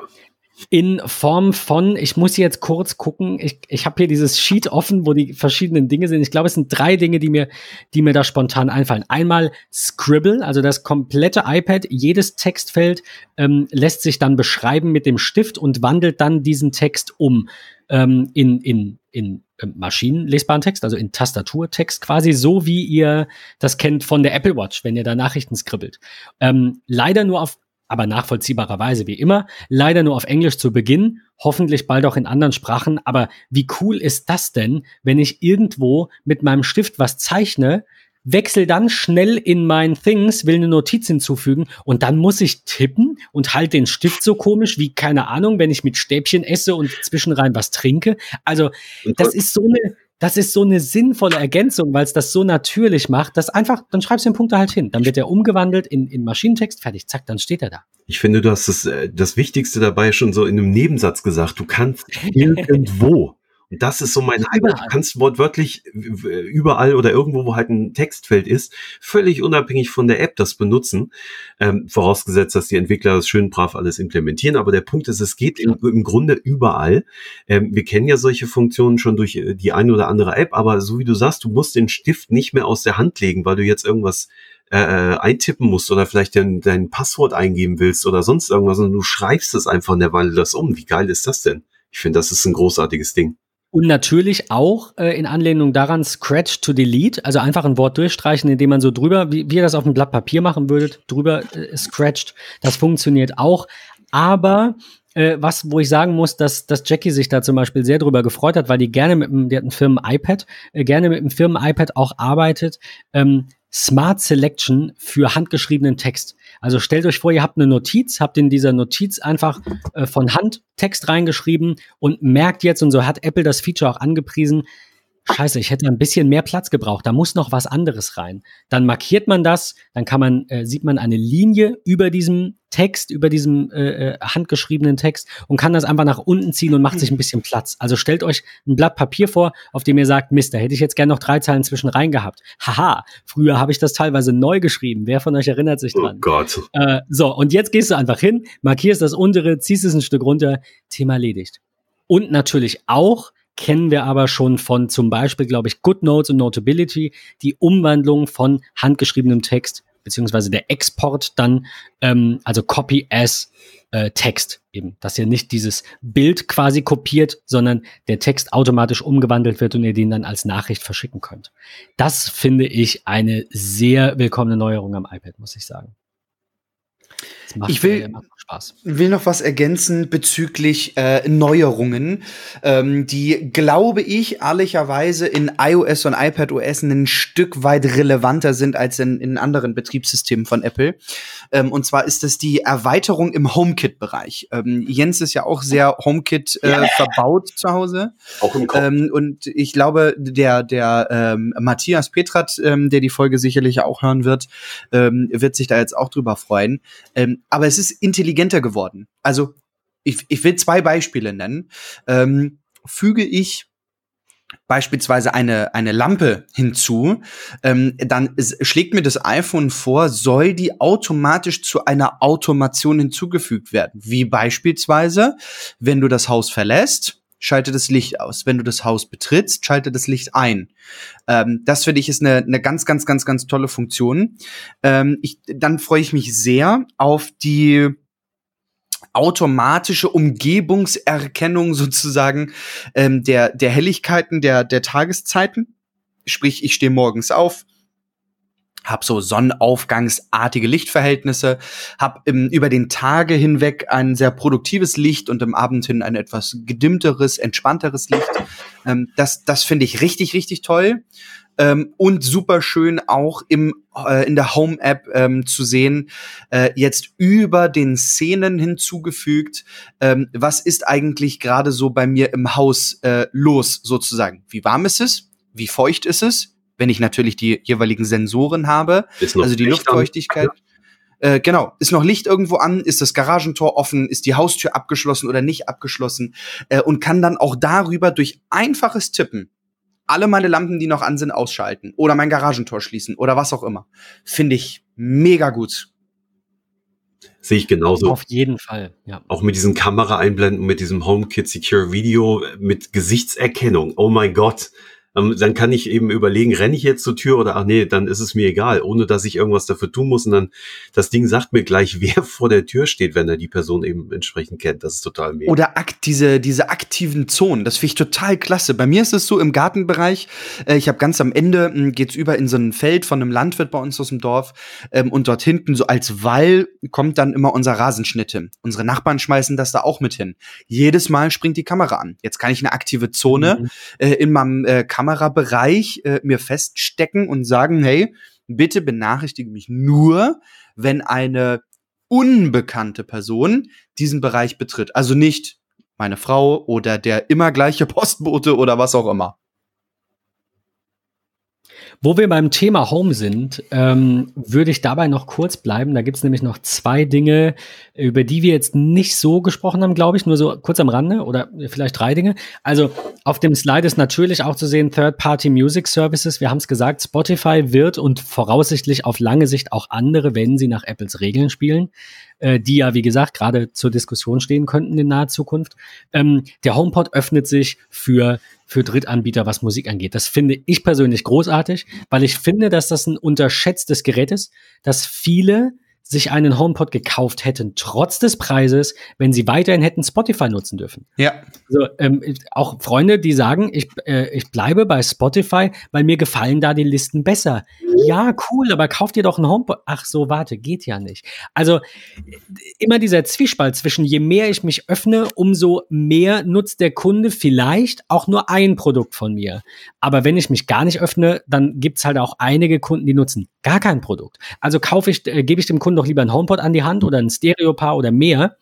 in Form von, ich muss jetzt kurz gucken, ich, ich habe hier dieses Sheet offen, wo die verschiedenen Dinge sind. Ich glaube, es sind drei Dinge, die mir, die mir da spontan einfallen. Einmal Scribble, also das komplette iPad, jedes Textfeld ähm, lässt sich dann beschreiben mit dem Stift und wandelt dann diesen Text um ähm, in, in, in äh, maschinenlesbaren Text, also in Tastaturtext, quasi so wie ihr das kennt von der Apple Watch, wenn ihr da Nachrichten skribbelt. Ähm, leider nur auf aber nachvollziehbarerweise wie immer. Leider nur auf Englisch zu Beginn, hoffentlich bald auch in anderen Sprachen. Aber wie cool ist das denn, wenn ich irgendwo mit meinem Stift was zeichne, wechsel dann schnell in mein Things, will eine Notiz hinzufügen und dann muss ich tippen und halt den Stift so komisch wie, keine Ahnung, wenn ich mit Stäbchen esse und zwischenrein was trinke. Also, das ist so eine, das ist so eine sinnvolle Ergänzung, weil es das so natürlich macht, dass einfach, dann schreibst du den Punkt da halt hin. Dann wird er umgewandelt in, in Maschinentext, fertig, zack, dann steht er da. Ich finde, du hast das, äh, das Wichtigste dabei schon so in einem Nebensatz gesagt. Du kannst irgendwo das ist so mein Highlight. Du kannst wortwörtlich überall oder irgendwo, wo halt ein Textfeld ist, völlig unabhängig von der App das benutzen. Ähm, vorausgesetzt, dass die Entwickler das schön brav alles implementieren. Aber der Punkt ist, es geht im, im Grunde überall. Ähm, wir kennen ja solche Funktionen schon durch äh, die eine oder andere App, aber so wie du sagst, du musst den Stift nicht mehr aus der Hand legen, weil du jetzt irgendwas äh, äh eintippen musst oder vielleicht dein, dein Passwort eingeben willst oder sonst irgendwas, sondern du schreibst es einfach und der wandelt das um. Wie geil ist das denn? Ich finde, das ist ein großartiges Ding. Und natürlich auch äh, in Anlehnung daran Scratch to Delete, also einfach ein Wort durchstreichen, indem man so drüber, wie, wie ihr das auf einem Blatt Papier machen würdet, drüber äh, scratcht. Das funktioniert auch. Aber äh, was, wo ich sagen muss, dass, dass Jackie sich da zum Beispiel sehr drüber gefreut hat, weil die gerne mit dem, die hat ein Firmen-iPad, äh, gerne mit dem Firmen-iPad auch arbeitet, ähm, Smart Selection für handgeschriebenen Text. Also stellt euch vor, ihr habt eine Notiz, habt in dieser Notiz einfach äh, von Hand Text reingeschrieben und merkt jetzt, und so hat Apple das Feature auch angepriesen, Scheiße, ich hätte ein bisschen mehr Platz gebraucht, da muss noch was anderes rein. Dann markiert man das, dann kann man, äh, sieht man eine Linie über diesem Text, über diesem äh, äh handgeschriebenen Text und kann das einfach nach unten ziehen und macht sich ein bisschen Platz. Also stellt euch ein Blatt Papier vor, auf dem ihr sagt, Mist, da hätte ich jetzt gerne noch drei Zeilen zwischen rein gehabt. Haha, früher habe ich das teilweise neu geschrieben. Wer von euch erinnert sich oh dran? Oh Gott. Äh, so, und jetzt gehst du einfach hin, markierst das untere, ziehst es ein Stück runter, Thema erledigt. Und natürlich auch, kennen wir aber schon von zum Beispiel, glaube ich, GoodNotes und Notability, die Umwandlung von handgeschriebenem Text, beziehungsweise der Export dann, ähm, also Copy as äh, Text eben, dass ihr nicht dieses Bild quasi kopiert, sondern der Text automatisch umgewandelt wird und ihr den dann als Nachricht verschicken könnt. Das finde ich eine sehr willkommene Neuerung am iPad, muss ich sagen. Ich will, Spaß. will noch was ergänzen bezüglich äh, Neuerungen, ähm, die, glaube ich, ehrlicherweise in iOS und iPadOS ein Stück weit relevanter sind als in, in anderen Betriebssystemen von Apple. Ähm, und zwar ist es die Erweiterung im HomeKit-Bereich. Ähm, Jens ist ja auch sehr HomeKit äh, ja. verbaut zu Hause. Auch im Kopf. Ähm, und ich glaube, der, der ähm, Matthias Petrat, ähm, der die Folge sicherlich auch hören wird, ähm, wird sich da jetzt auch drüber freuen. Ähm, aber es ist intelligent intelligenter geworden. Also ich, ich will zwei Beispiele nennen. Ähm, füge ich beispielsweise eine, eine Lampe hinzu, ähm, dann ist, schlägt mir das iPhone vor, soll die automatisch zu einer Automation hinzugefügt werden. Wie beispielsweise, wenn du das Haus verlässt, schalte das Licht aus. Wenn du das Haus betrittst, schalte das Licht ein. Ähm, das finde ich ist eine, eine ganz, ganz, ganz, ganz tolle Funktion. Ähm, ich, dann freue ich mich sehr auf die automatische Umgebungserkennung sozusagen ähm, der, der Helligkeiten der, der Tageszeiten. Sprich, ich stehe morgens auf, habe so sonnenaufgangsartige Lichtverhältnisse, habe über den Tage hinweg ein sehr produktives Licht und im Abend hin ein etwas gedimmteres, entspannteres Licht. Ähm, das das finde ich richtig, richtig toll. Ähm, und super schön auch im, äh, in der Home-App ähm, zu sehen, äh, jetzt über den Szenen hinzugefügt, ähm, was ist eigentlich gerade so bei mir im Haus äh, los sozusagen. Wie warm ist es? Wie feucht ist es? Wenn ich natürlich die jeweiligen Sensoren habe, also die Luftfeuchtigkeit. Äh, genau, ist noch Licht irgendwo an, ist das Garagentor offen, ist die Haustür abgeschlossen oder nicht abgeschlossen äh, und kann dann auch darüber durch einfaches Tippen alle meine Lampen, die noch an sind, ausschalten oder mein Garagentor schließen oder was auch immer. Finde ich mega gut. Sehe ich genauso. Auf jeden Fall, ja. Auch mit diesen Kamera-Einblenden, mit diesem HomeKit Secure Video, mit Gesichtserkennung. Oh mein Gott. Ähm, dann kann ich eben überlegen, renne ich jetzt zur Tür oder ach nee, dann ist es mir egal, ohne dass ich irgendwas dafür tun muss. Und dann das Ding sagt mir gleich, wer vor der Tür steht, wenn er die Person eben entsprechend kennt. Das ist total mega. Oder akt, diese, diese aktiven Zonen, das finde ich total klasse. Bei mir ist es so im Gartenbereich, äh, ich habe ganz am Ende, mh, geht's über in so ein Feld von einem Landwirt bei uns aus dem Dorf ähm, und dort hinten so als Wall kommt dann immer unser Rasenschnitt hin. Unsere Nachbarn schmeißen das da auch mit hin. Jedes Mal springt die Kamera an. Jetzt kann ich eine aktive Zone mhm. äh, in meinem äh, Kamerabereich äh, mir feststecken und sagen, hey, bitte benachrichtige mich nur, wenn eine unbekannte Person diesen Bereich betritt. Also nicht meine Frau oder der immer gleiche Postbote oder was auch immer. Wo wir beim Thema Home sind, ähm, würde ich dabei noch kurz bleiben. Da gibt es nämlich noch zwei Dinge, über die wir jetzt nicht so gesprochen haben, glaube ich, nur so kurz am Rande oder vielleicht drei Dinge. Also auf dem Slide ist natürlich auch zu sehen Third-Party Music Services. Wir haben es gesagt, Spotify wird und voraussichtlich auf lange Sicht auch andere, wenn sie nach Apples Regeln spielen, äh, die ja, wie gesagt, gerade zur Diskussion stehen könnten in naher Zukunft. Ähm, der HomePod öffnet sich für für Drittanbieter, was Musik angeht. Das finde ich persönlich großartig, weil ich finde, dass das ein unterschätztes Gerät ist, dass viele sich einen HomePod gekauft hätten, trotz des Preises, wenn sie weiterhin hätten Spotify nutzen dürfen. Ja. Also, ähm, auch Freunde, die sagen, ich, äh, ich bleibe bei Spotify, weil mir gefallen da die Listen besser. Ja, cool, aber kauft ihr doch einen HomePod. Ach so, warte, geht ja nicht. Also immer dieser Zwiespalt zwischen, je mehr ich mich öffne, umso mehr nutzt der Kunde vielleicht auch nur ein Produkt von mir. Aber wenn ich mich gar nicht öffne, dann gibt's halt auch einige Kunden, die nutzen gar kein Produkt. Also kaufe ich, äh, gebe ich dem Kunden doch lieber ein HomePod an die Hand oder ein Stereopaar oder mehr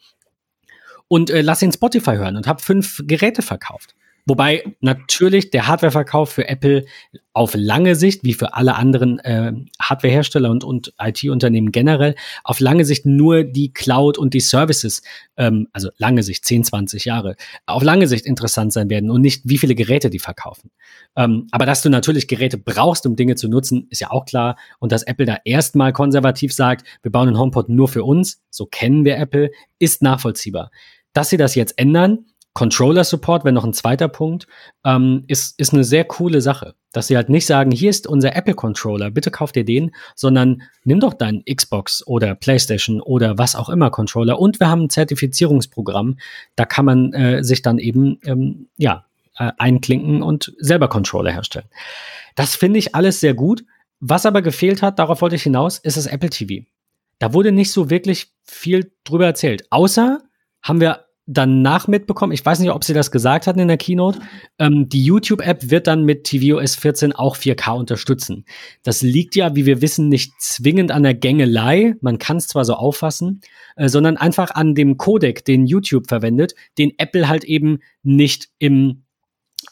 und äh, lass ihn Spotify hören und habe fünf Geräte verkauft. Wobei natürlich der Hardwareverkauf für Apple auf lange Sicht, wie für alle anderen äh, Hardwarehersteller und, und IT-Unternehmen generell, auf lange Sicht nur die Cloud und die Services, ähm, also lange Sicht, 10, 20 Jahre, auf lange Sicht interessant sein werden und nicht, wie viele Geräte die verkaufen. Ähm, aber dass du natürlich Geräte brauchst, um Dinge zu nutzen, ist ja auch klar. Und dass Apple da erstmal konservativ sagt, wir bauen einen HomePod nur für uns, so kennen wir Apple, ist nachvollziehbar. Dass sie das jetzt ändern, Controller-Support wäre noch ein zweiter Punkt, ähm, ist, ist eine sehr coole Sache. Dass sie halt nicht sagen, hier ist unser Apple-Controller, bitte kauf dir den, sondern nimm doch deinen Xbox oder PlayStation oder was auch immer Controller. Und wir haben ein Zertifizierungsprogramm, da kann man äh, sich dann eben ähm, ja, äh, einklinken und selber Controller herstellen. Das finde ich alles sehr gut. Was aber gefehlt hat, darauf wollte ich hinaus, ist das Apple TV. Da wurde nicht so wirklich viel drüber erzählt. Außer haben wir danach mitbekommen, ich weiß nicht, ob sie das gesagt hatten in der Keynote, ähm, die YouTube-App wird dann mit tvOS 14 auch 4K unterstützen. Das liegt ja, wie wir wissen, nicht zwingend an der Gängelei, man kann es zwar so auffassen, äh, sondern einfach an dem Codec, den YouTube verwendet, den Apple halt eben nicht im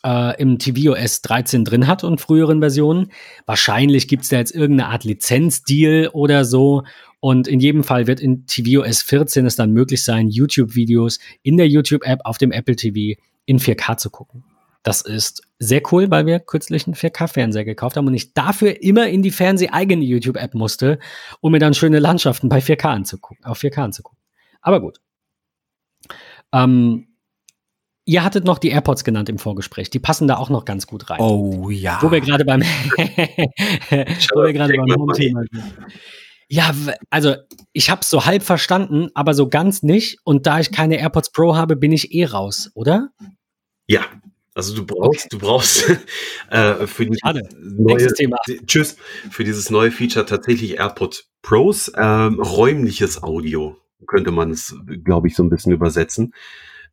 äh, im tvOS 13 drin hat und früheren Versionen. Wahrscheinlich gibt es da jetzt irgendeine Art Lizenzdeal oder so. Und in jedem Fall wird in tvOS 14 es dann möglich sein, YouTube-Videos in der YouTube-App auf dem Apple TV in 4K zu gucken. Das ist sehr cool, weil wir kürzlich einen 4K-Fernseher gekauft haben und ich dafür immer in die Fernseh-eigene YouTube-App musste, um mir dann schöne Landschaften bei 4K anzugucken, auf 4K anzugucken. Aber gut. Ähm, Ihr hattet noch die AirPods genannt im Vorgespräch. Die passen da auch noch ganz gut rein. Oh ja. Wo wir gerade beim, wo wir gerade beim Home-Thema sind. Ja, also ich habe es so halb verstanden, aber so ganz nicht. Und da ich keine AirPods Pro habe, bin ich eh raus, oder? Ja, also du brauchst, okay. du brauchst äh, für die neue, Thema. Tschüss, für dieses neue Feature tatsächlich AirPods Pros ähm, räumliches Audio könnte man es, glaube ich, so ein bisschen übersetzen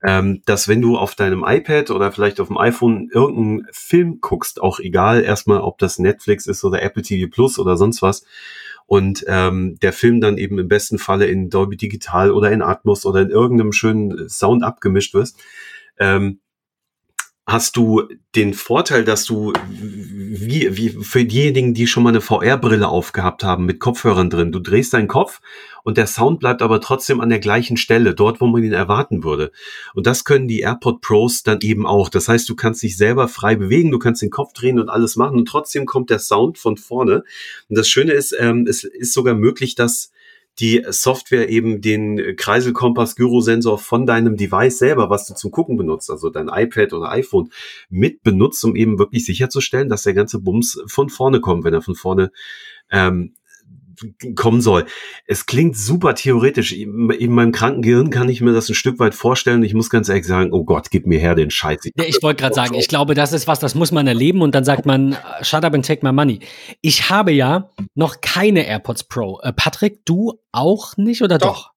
ähm, dass wenn du auf deinem iPad oder vielleicht auf dem iPhone irgendeinen Film guckst, auch egal erstmal, ob das Netflix ist oder Apple TV Plus oder sonst was, und ähm, der Film dann eben im besten Falle in Dolby Digital oder in Atmos oder in irgendeinem schönen Sound abgemischt wirst, ähm, hast du den Vorteil, dass du wie, wie für diejenigen, die schon mal eine VR-Brille aufgehabt haben mit Kopfhörern drin, du drehst deinen Kopf und der Sound bleibt aber trotzdem an der gleichen Stelle, dort, wo man ihn erwarten würde. Und das können die AirPod Pros dann eben auch. Das heißt, du kannst dich selber frei bewegen, du kannst den Kopf drehen und alles machen und trotzdem kommt der Sound von vorne. Und das Schöne ist, ähm, es ist sogar möglich, dass die Software eben den Kreiselkompass-Gyrosensor von deinem Device selber, was du zum Gucken benutzt, also dein iPad oder iPhone, mit benutzt, um eben wirklich sicherzustellen, dass der ganze Bums von vorne kommt, wenn er von vorne ähm, kommen soll. Es klingt super theoretisch. In meinem kranken Gehirn kann ich mir das ein Stück weit vorstellen. Ich muss ganz ehrlich sagen, oh Gott, gib mir her den Scheiß. Ich, ich wollte gerade sagen, ich glaube, das ist was, das muss man erleben und dann sagt man, shut up and take my money. Ich habe ja noch keine AirPods Pro. Äh, Patrick, du auch nicht oder doch? doch?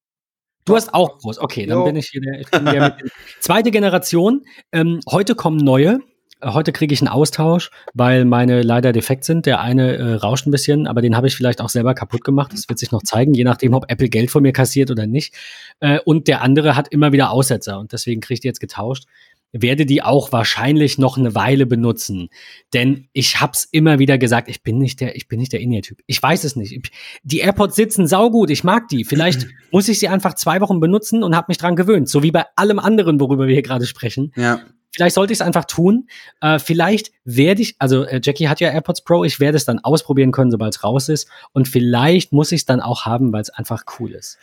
Du hast auch groß. Okay, dann jo. bin ich hier der, ich bin der zweite Generation. Ähm, heute kommen neue. Heute kriege ich einen Austausch, weil meine leider defekt sind. Der eine äh, rauscht ein bisschen, aber den habe ich vielleicht auch selber kaputt gemacht. Das wird sich noch zeigen, je nachdem, ob Apple Geld von mir kassiert oder nicht. Äh, und der andere hat immer wieder Aussetzer und deswegen kriege ich die jetzt getauscht. Werde die auch wahrscheinlich noch eine Weile benutzen, denn ich habe es immer wieder gesagt, ich bin nicht der, ich bin nicht der In-Ear-Typ. Ich weiß es nicht. Die AirPods sitzen saugut, ich mag die. Vielleicht muss ich sie einfach zwei Wochen benutzen und habe mich dran gewöhnt, so wie bei allem anderen, worüber wir hier gerade sprechen. Ja. Vielleicht sollte ich es einfach tun. Äh, vielleicht werde ich, also äh, Jackie hat ja AirPods Pro, ich werde es dann ausprobieren können, sobald es raus ist. Und vielleicht muss ich es dann auch haben, weil es einfach cool ist.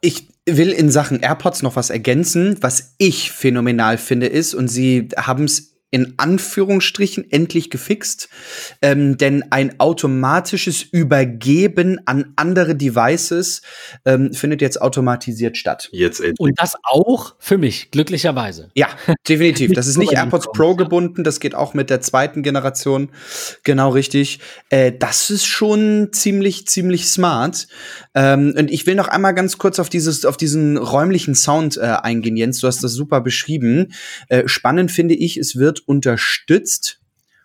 Ich will in Sachen AirPods noch was ergänzen, was ich phänomenal finde ist, und sie haben es in Anführungsstrichen endlich gefixt, ähm, denn ein automatisches Übergeben an andere Devices ähm, findet jetzt automatisiert statt. Jetzt endlich. Und das auch für mich, glücklicherweise. Ja, definitiv. Das ist nicht AirPods Pro gebunden, das geht auch mit der zweiten Generation. Genau richtig. Äh, das ist schon ziemlich, ziemlich smart. Ähm, und ich will noch einmal ganz kurz auf dieses, auf diesen räumlichen Sound äh, eingehen, Jens. Du hast das super beschrieben. Äh, spannend finde ich, es wird unterstützt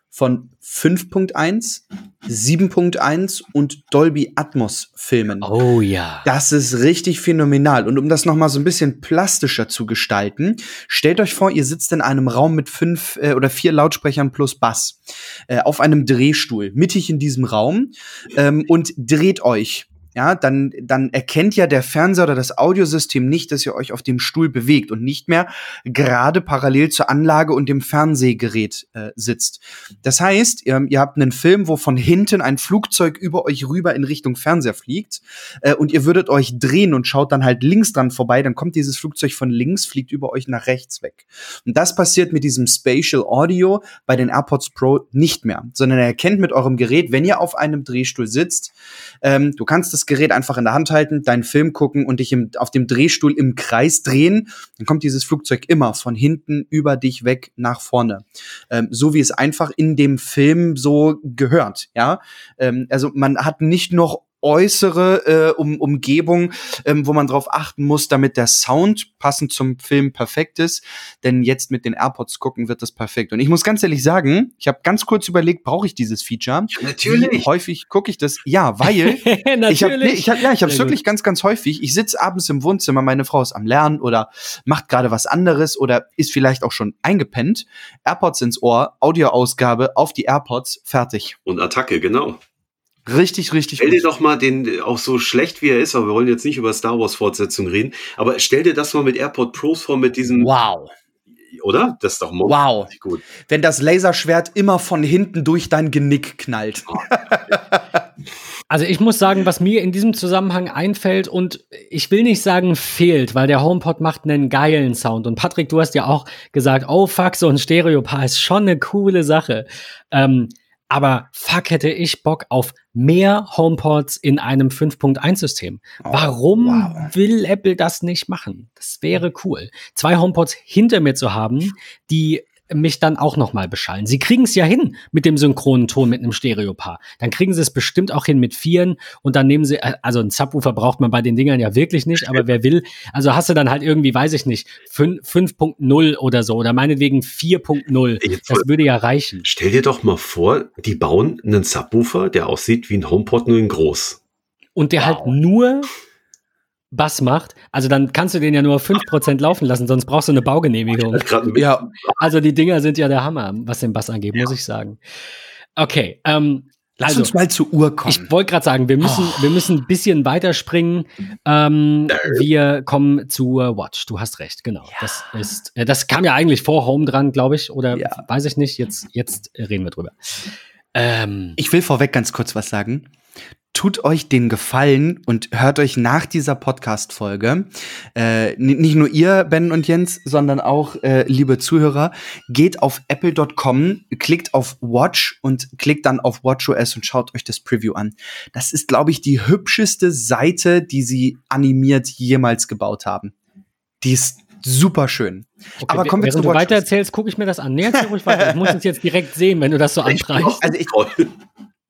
von 5.1, 7.1 und Dolby Atmos Filmen. Oh ja. Das ist richtig phänomenal. Und um das noch mal so ein bisschen plastischer zu gestalten, stellt euch vor, ihr sitzt in einem Raum mit fünf äh, oder vier Lautsprechern plus Bass äh, auf einem Drehstuhl mittig in diesem Raum ähm, und dreht euch ja, dann, dann erkennt ja der Fernseher oder das Audiosystem nicht, dass ihr euch auf dem Stuhl bewegt und nicht mehr gerade parallel zur Anlage und dem Fernsehgerät äh, sitzt. Das heißt, ihr, ihr, habt einen Film, wo von hinten ein Flugzeug über euch rüber in Richtung Fernseher fliegt äh, und ihr würdet euch drehen und schaut dann halt links dran vorbei, dann kommt dieses Flugzeug von links, fliegt über euch nach rechts weg. Und das passiert mit diesem Spatial Audio bei den AirPods Pro nicht mehr, sondern er erkennt mit eurem Gerät, wenn ihr auf einem Drehstuhl sitzt, ähm, du kannst das Gerät einfach in der Hand halten, deinen Film gucken und dich im, auf dem Drehstuhl im Kreis drehen, dann kommt dieses Flugzeug immer von hinten über dich weg nach vorne. Ähm, so wie es einfach in dem Film so gehört, ja. Ähm, also man hat nicht noch äußere äh, um, Umgebung, ähm, wo man drauf achten muss, damit der Sound passend zum Film perfekt ist. Denn jetzt mit den AirPods gucken wird das perfekt. Und ich muss ganz ehrlich sagen, ich habe ganz kurz überlegt, brauche ich dieses Feature? Ja, natürlich. Wie häufig gucke ich das? Ja, weil ich habe nee, ich hab, ja, ich habe wirklich ganz ganz häufig. Ich sitze abends im Wohnzimmer, meine Frau ist am lernen oder macht gerade was anderes oder ist vielleicht auch schon eingepennt. AirPods ins Ohr, Audioausgabe auf die AirPods, fertig. Und Attacke, genau. Richtig, richtig. Stell dir doch mal den, auch so schlecht wie er ist, aber wir wollen jetzt nicht über Star Wars Fortsetzung reden, aber stell dir das mal mit AirPod Pros vor, mit diesem. Wow. Oder? Das ist doch wow. gut. Wenn das Laserschwert immer von hinten durch dein Genick knallt. Also ich muss sagen, was mir in diesem Zusammenhang einfällt und ich will nicht sagen fehlt, weil der HomePod macht einen geilen Sound. Und Patrick, du hast ja auch gesagt, oh fuck, so ein Stereopaar ist schon eine coole Sache. Ähm, aber fuck, hätte ich Bock auf mehr HomePods in einem 5.1-System. Oh, Warum wow. will Apple das nicht machen? Das wäre cool. Zwei HomePods hinter mir zu haben, die mich dann auch noch mal beschallen. Sie kriegen es ja hin mit dem synchronen Ton mit einem Stereopaar. Dann kriegen sie es bestimmt auch hin mit Vieren und dann nehmen sie, äh, also ein Subwoofer braucht man bei den Dingern ja wirklich nicht, aber wer will, also hast du dann halt irgendwie, weiß ich nicht, 5.0 oder so oder meinetwegen 4.0. Das würde ja reichen. Stell dir doch mal vor, die bauen einen Subwoofer, der aussieht wie ein HomePod nur in groß. Und der halt wow. halt nur Bass macht, also dann kannst du den ja nur 5% laufen lassen, sonst brauchst du eine Baugenehmigung. Ja, also die Dinger sind ja der Hammer, was den Bass angeht, ja. muss ich sagen. Okay, ähm, Lass also, uns mal zur Uhr kommen. Ich wollte gerade sagen, wir müssen, oh. wir müssen ein bisschen weiterspringen. Ähm, wir kommen zur Watch. Du hast recht, genau. Ja. Das ist, äh, das kam ja eigentlich vor Home dran, glaube ich, oder ja. weiß ich nicht. Jetzt, jetzt reden wir drüber. Ähm, ich will vorweg ganz kurz was sagen tut euch den Gefallen und hört euch nach dieser Podcast-Folge, äh, nicht nur ihr, Ben und Jens, sondern auch, äh, liebe Zuhörer, geht auf apple.com, klickt auf Watch und klickt dann auf WatchOS und schaut euch das Preview an. Das ist, glaube ich, die hübscheste Seite, die sie animiert jemals gebaut haben. Die ist super schön. Okay, Aber kommen wir zu du weiter erzählst, gucke ich mir das an. Nee, ruhig weiter. Ich muss es jetzt direkt sehen, wenn du das so anpreist. Also ich,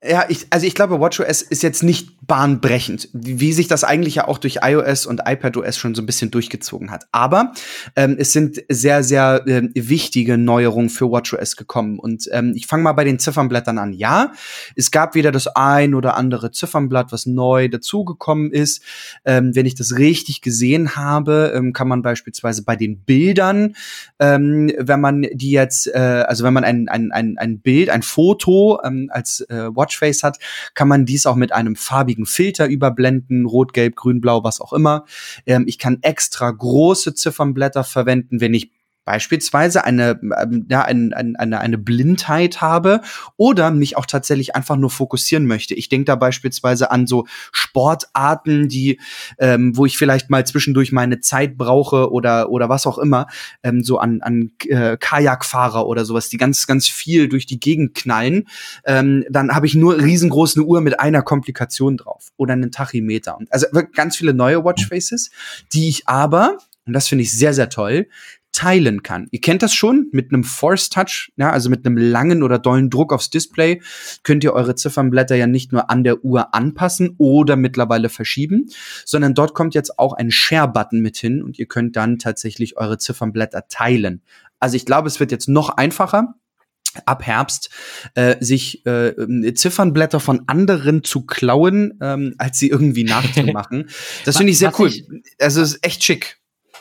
ja, ich, also ich glaube, WatchOS ist jetzt nicht bahnbrechend, wie sich das eigentlich ja auch durch iOS und iPadOS schon so ein bisschen durchgezogen hat. Aber ähm, es sind sehr, sehr äh, wichtige Neuerungen für WatchOS gekommen. Und ähm, ich fange mal bei den Ziffernblättern an. Ja, es gab wieder das ein oder andere Ziffernblatt, was neu dazugekommen ist. Ähm, wenn ich das richtig gesehen habe, ähm, kann man beispielsweise bei den Bildern, ähm, wenn man die jetzt, äh, also wenn man ein, ein, ein, ein Bild, ein Foto ähm, als äh, Watchface hat, kann man dies auch mit einem farbigen Filter überblenden, rot, gelb, grün, blau, was auch immer. Ähm, ich kann extra große Ziffernblätter verwenden, wenn ich beispielsweise eine, ähm, ja, ein, ein, eine, eine Blindheit habe oder mich auch tatsächlich einfach nur fokussieren möchte. Ich denke da beispielsweise an so Sportarten, die, ähm, wo ich vielleicht mal zwischendurch meine Zeit brauche oder, oder was auch immer, ähm, so an, an äh, Kajakfahrer oder sowas, die ganz, ganz viel durch die Gegend knallen. Ähm, dann habe ich nur riesengroße Uhr mit einer Komplikation drauf oder einen Tachymeter. Also ganz viele neue Watchfaces, die ich aber und das finde ich sehr, sehr toll, teilen kann. Ihr kennt das schon mit einem Force Touch, ja, also mit einem langen oder dollen Druck aufs Display könnt ihr eure Ziffernblätter ja nicht nur an der Uhr anpassen oder mittlerweile verschieben, sondern dort kommt jetzt auch ein Share-Button mit hin und ihr könnt dann tatsächlich eure Ziffernblätter teilen. Also ich glaube, es wird jetzt noch einfacher. ab Herbst äh, sich äh, Ziffernblätter von anderen zu klauen, ähm, als sie irgendwie nachzumachen. Das finde ich sehr cool. Ich, also es ist echt schick.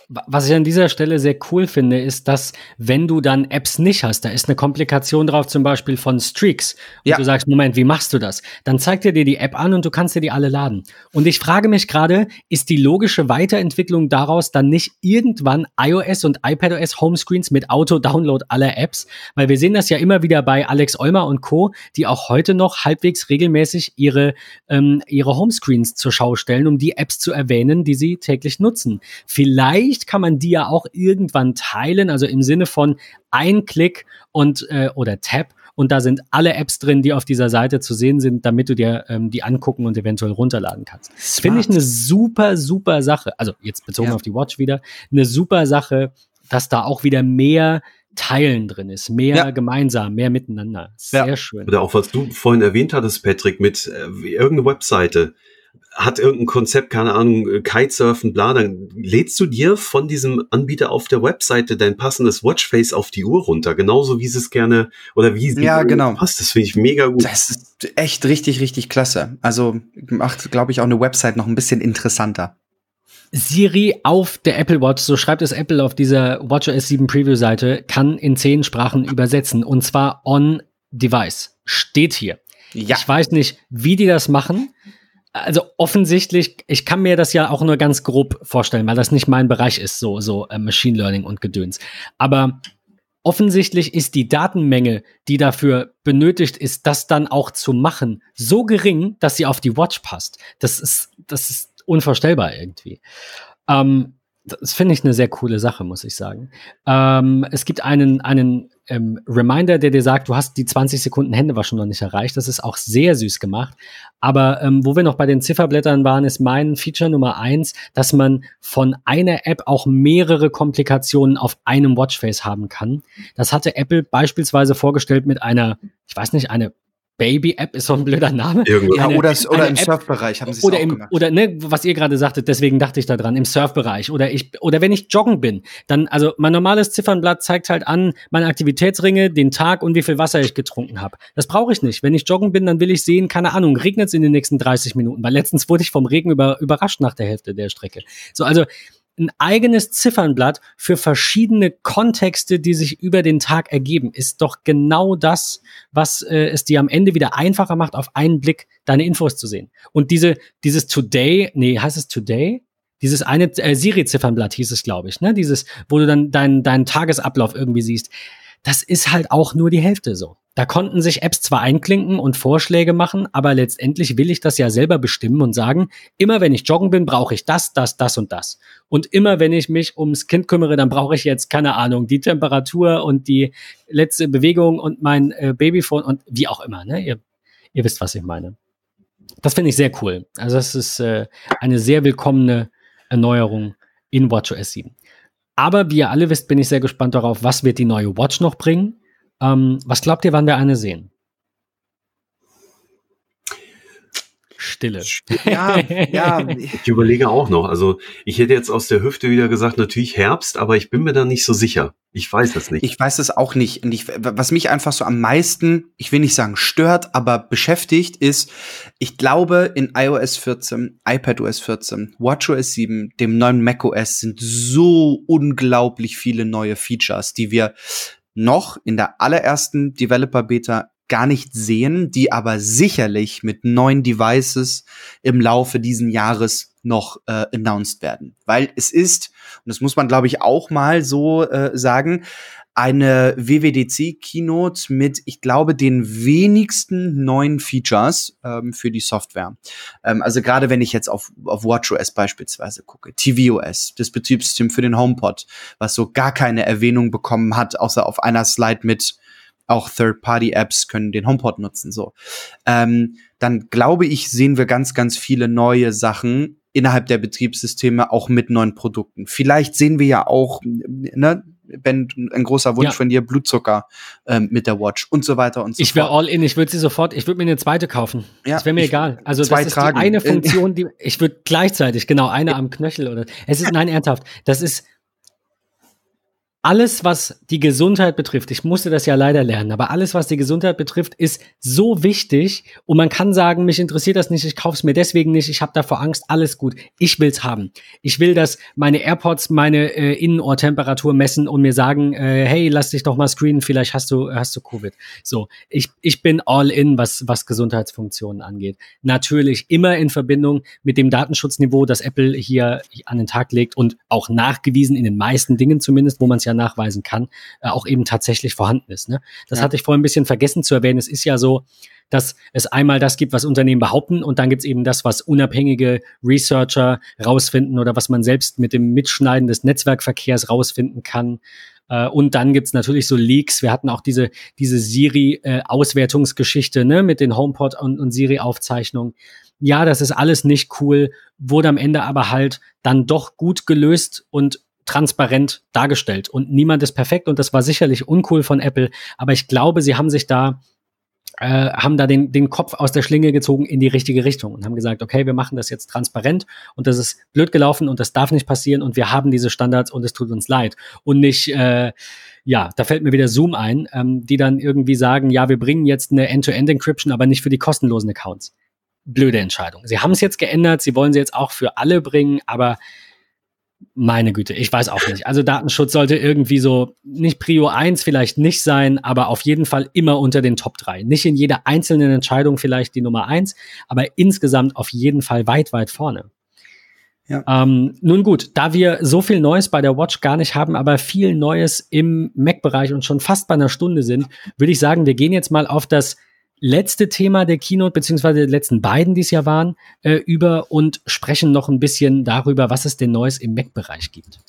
Was ich an dieser Stelle sehr cool finde, ist, dass wenn du dann Apps nicht hast, da ist eine Komplikation drauf, zum Beispiel von Streaks, und ja. du sagst, Moment, wie machst du das? Dann zeigt er dir die App an und du kannst dir die alle laden. Und ich frage mich gerade, ist die logische Weiterentwicklung daraus dann nicht irgendwann iOS und iPadOS Homescreens mit Auto-Download aller Apps? Weil wir sehen das ja immer wieder bei Alex Olmer und Co., die auch heute noch halbwegs regelmäßig ihre, ähm, ihre Homescreens zur Schau stellen, um die Apps zu erwähnen, die sie täglich nutzen. Vielleicht Vielleicht kann man die ja auch irgendwann teilen, also im Sinne von ein Klick und äh, oder Tab und da sind alle Apps drin, die auf dieser Seite zu sehen sind, damit du dir ähm, die angucken und eventuell runterladen kannst. Finde ich eine super, super Sache. Also jetzt bezogen ja. auf die Watch wieder, eine super Sache, dass da auch wieder mehr Teilen drin ist, mehr ja. gemeinsam, mehr miteinander. Sehr ja. schön. Oder auch was du vorhin erwähnt hattest, Patrick, mit äh, irgendeine Webseite hat irgendein Konzept, keine Ahnung, äh, Kitesurfen, bla, dann lädst du dir von diesem Anbieter auf der Webseite dein passendes Watchface auf die Uhr runter, genauso wie sie es gerne oder wie sie ja, genau. passt. Das finde ich mega gut. Das ist echt richtig, richtig klasse. Also macht, glaube ich, auch eine Website noch ein bisschen interessanter. Siri auf der Apple Watch, so schreibt es Apple auf dieser WatchOS 7 Preview-Seite, kann in zehn Sprachen übersetzen und zwar on Device. Steht hier. Ja. Ich weiß nicht, wie die das machen also offensichtlich, ich kann mir das ja auch nur ganz grob vorstellen, weil das nicht mein Bereich ist, so, so äh, Machine Learning und Gedöns. Aber offensichtlich ist die Datenmenge, die dafür benötigt ist, das dann auch zu machen, so gering, dass sie auf die Watch passt. Das ist, das ist unvorstellbar irgendwie. Ähm, das finde ich eine sehr coole Sache, muss ich sagen. Ähm, es gibt einen, einen ähm, Reminder, der dir sagt, du hast die 20 Sekunden Händewaschen noch nicht erreicht. Das ist auch sehr süß gemacht. Aber ähm, wo wir noch bei den Zifferblättern waren, ist mein Feature Nummer eins, dass man von einer App auch mehrere Komplikationen auf einem Watchface haben kann. Das hatte Apple beispielsweise vorgestellt mit einer, ich weiß nicht, eine Baby-App ist so ein blöder Name. Irgendwo. Ja, oder, oder im Surfbereich haben sie es auch im, gemacht. Oder, ne, was ihr gerade sagtet, deswegen dachte ich da dran, im Surfbereich. Oder ich, oder wenn ich joggen bin, dann, also mein normales Ziffernblatt zeigt halt an, meine Aktivitätsringe, den Tag und wie viel Wasser ich getrunken habe. Das brauche ich nicht. Wenn ich joggen bin, dann will ich sehen, keine Ahnung, regnet es in den nächsten 30 Minuten. Weil letztens wurde ich vom Regen über, überrascht nach der Hälfte der Strecke. So, also ein eigenes Ziffernblatt für verschiedene Kontexte, die sich über den Tag ergeben, ist doch genau das, was äh, es dir am Ende wieder einfacher macht, auf einen Blick deine Infos zu sehen. Und diese, dieses Today, nee, heißt es Today? Dieses eine äh, Siri-Ziffernblatt hieß es, glaube ich, ne? Dieses, wo du dann deinen deinen Tagesablauf irgendwie siehst. Das ist halt auch nur die Hälfte so. Da konnten sich Apps zwar einklinken und Vorschläge machen, aber letztendlich will ich das ja selber bestimmen und sagen, immer wenn ich joggen bin, brauche ich das, das, das und das. Und immer wenn ich mich ums Kind kümmere, dann brauche ich jetzt, keine Ahnung, die Temperatur und die letzte Bewegung und mein äh, Babyphone und wie auch immer. Ne? Ihr, ihr wisst, was ich meine. Das finde ich sehr cool. Also das ist äh, eine sehr willkommene Erneuerung in WatchOS 7. Aber wie ihr alle wisst, bin ich sehr gespannt darauf, was wird die neue Watch noch bringen ähm, was glaubt ihr, wann wir eine sehen? Stille. Ja, ja. Ich überlege auch noch. Also ich hätte jetzt aus der Hüfte wieder gesagt, natürlich Herbst, aber ich bin mir da nicht so sicher. Ich weiß das nicht. Ich weiß es auch nicht. Und ich, was mich einfach so am meisten, ich will nicht sagen stört, aber beschäftigt, ist, ich glaube, in iOS 14, iPadOS 14, WatchOS 7, dem neuen macOS sind so unglaublich viele neue Features, die wir noch in der allerersten Developer Beta gar nicht sehen, die aber sicherlich mit neuen Devices im Laufe diesen Jahres noch äh, announced werden. Weil es ist, und das muss man glaube ich auch mal so äh, sagen, eine WWDC-Keynote mit, ich glaube, den wenigsten neuen Features ähm, für die Software. Ähm, also gerade wenn ich jetzt auf, auf WatchOS beispielsweise gucke, tvOS, das Betriebssystem für den HomePod, was so gar keine Erwähnung bekommen hat, außer auf einer Slide mit auch Third-Party-Apps können den HomePod nutzen. So, ähm, dann glaube ich, sehen wir ganz, ganz viele neue Sachen innerhalb der Betriebssysteme auch mit neuen Produkten. Vielleicht sehen wir ja auch, ne, Ben, ein großer Wunsch ja. von dir, Blutzucker ähm, mit der Watch und so weiter und so ich fort. Ich wäre all in, ich würde sie sofort, ich würde mir eine zweite kaufen. Ja, das wäre mir ich, egal. Also zwei das ist tragen. die eine Funktion, die ich würde gleichzeitig, genau, eine am Knöchel oder es ist nein ernsthaft, das ist alles, was die Gesundheit betrifft, ich musste das ja leider lernen, aber alles, was die Gesundheit betrifft, ist so wichtig und man kann sagen, mich interessiert das nicht, ich kaufe es mir deswegen nicht, ich habe davor Angst, alles gut. Ich will's haben. Ich will, dass meine AirPods meine äh, Innenohrtemperatur messen und mir sagen, äh, hey, lass dich doch mal screenen, vielleicht hast du hast du Covid. So, ich ich bin all in, was was Gesundheitsfunktionen angeht. Natürlich immer in Verbindung mit dem Datenschutzniveau, das Apple hier an den Tag legt und auch nachgewiesen in den meisten Dingen zumindest, wo man es ja nachweisen kann, äh, auch eben tatsächlich vorhanden ist. Ne? Das ja. hatte ich vorhin ein bisschen vergessen zu erwähnen. Es ist ja so, dass es einmal das gibt, was Unternehmen behaupten und dann gibt es eben das, was unabhängige Researcher rausfinden oder was man selbst mit dem Mitschneiden des Netzwerkverkehrs rausfinden kann. Äh, und dann gibt's natürlich so Leaks. Wir hatten auch diese, diese Siri-Auswertungsgeschichte ne, mit den HomePod und, und Siri-Aufzeichnungen. Ja, das ist alles nicht cool, wurde am Ende aber halt dann doch gut gelöst und transparent dargestellt. Und niemand ist perfekt und das war sicherlich uncool von Apple, aber ich glaube, sie haben sich da äh, haben da den, den Kopf aus der Schlinge gezogen in die richtige Richtung und haben gesagt, okay, wir machen das jetzt transparent und das ist blöd gelaufen und das darf nicht passieren und wir haben diese Standards und es tut uns leid. Und nicht, äh, ja, da fällt mir wieder Zoom ein, ähm, die dann irgendwie sagen, ja, wir bringen jetzt eine End-to-End-Encryption, aber nicht für die kostenlosen Accounts. Blöde Entscheidung. Sie haben es jetzt geändert, sie wollen sie jetzt auch für alle bringen, aber meine Güte, ich weiß auch nicht. Also Datenschutz sollte irgendwie so nicht Prio 1 vielleicht nicht sein, aber auf jeden Fall immer unter den Top 3. Nicht in jeder einzelnen Entscheidung vielleicht die Nummer 1, aber insgesamt auf jeden Fall weit, weit vorne. Ja. Ähm, nun gut, da wir so viel Neues bei der Watch gar nicht haben, aber viel Neues im Mac-Bereich und schon fast bei einer Stunde sind, würde ich sagen, wir gehen jetzt mal auf das letzte Thema der Keynote, beziehungsweise der letzten beiden, die es ja waren, äh, über und sprechen noch ein bisschen darüber, was es denn Neues im Mac-Bereich gibt.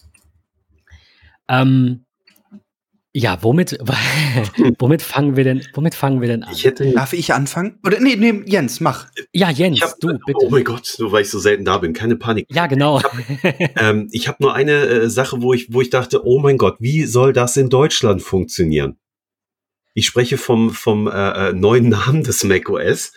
Ähm, ja, womit, womit fangen wir denn, womit fangen wir denn an? Ich hätte, Darf ich anfangen? Oder nee, nee, Jens, mach. Ja, Jens, hab, du, bitte. Oh mein Gott, nur weil ich so selten da bin, keine Panik. Ja, genau. Ich habe ähm, hab nur eine äh, Sache, wo ich, wo ich dachte, oh mein Gott, wie soll das in Deutschland funktionieren? Ich spreche vom, vom äh, äh neuen Namen des macOS.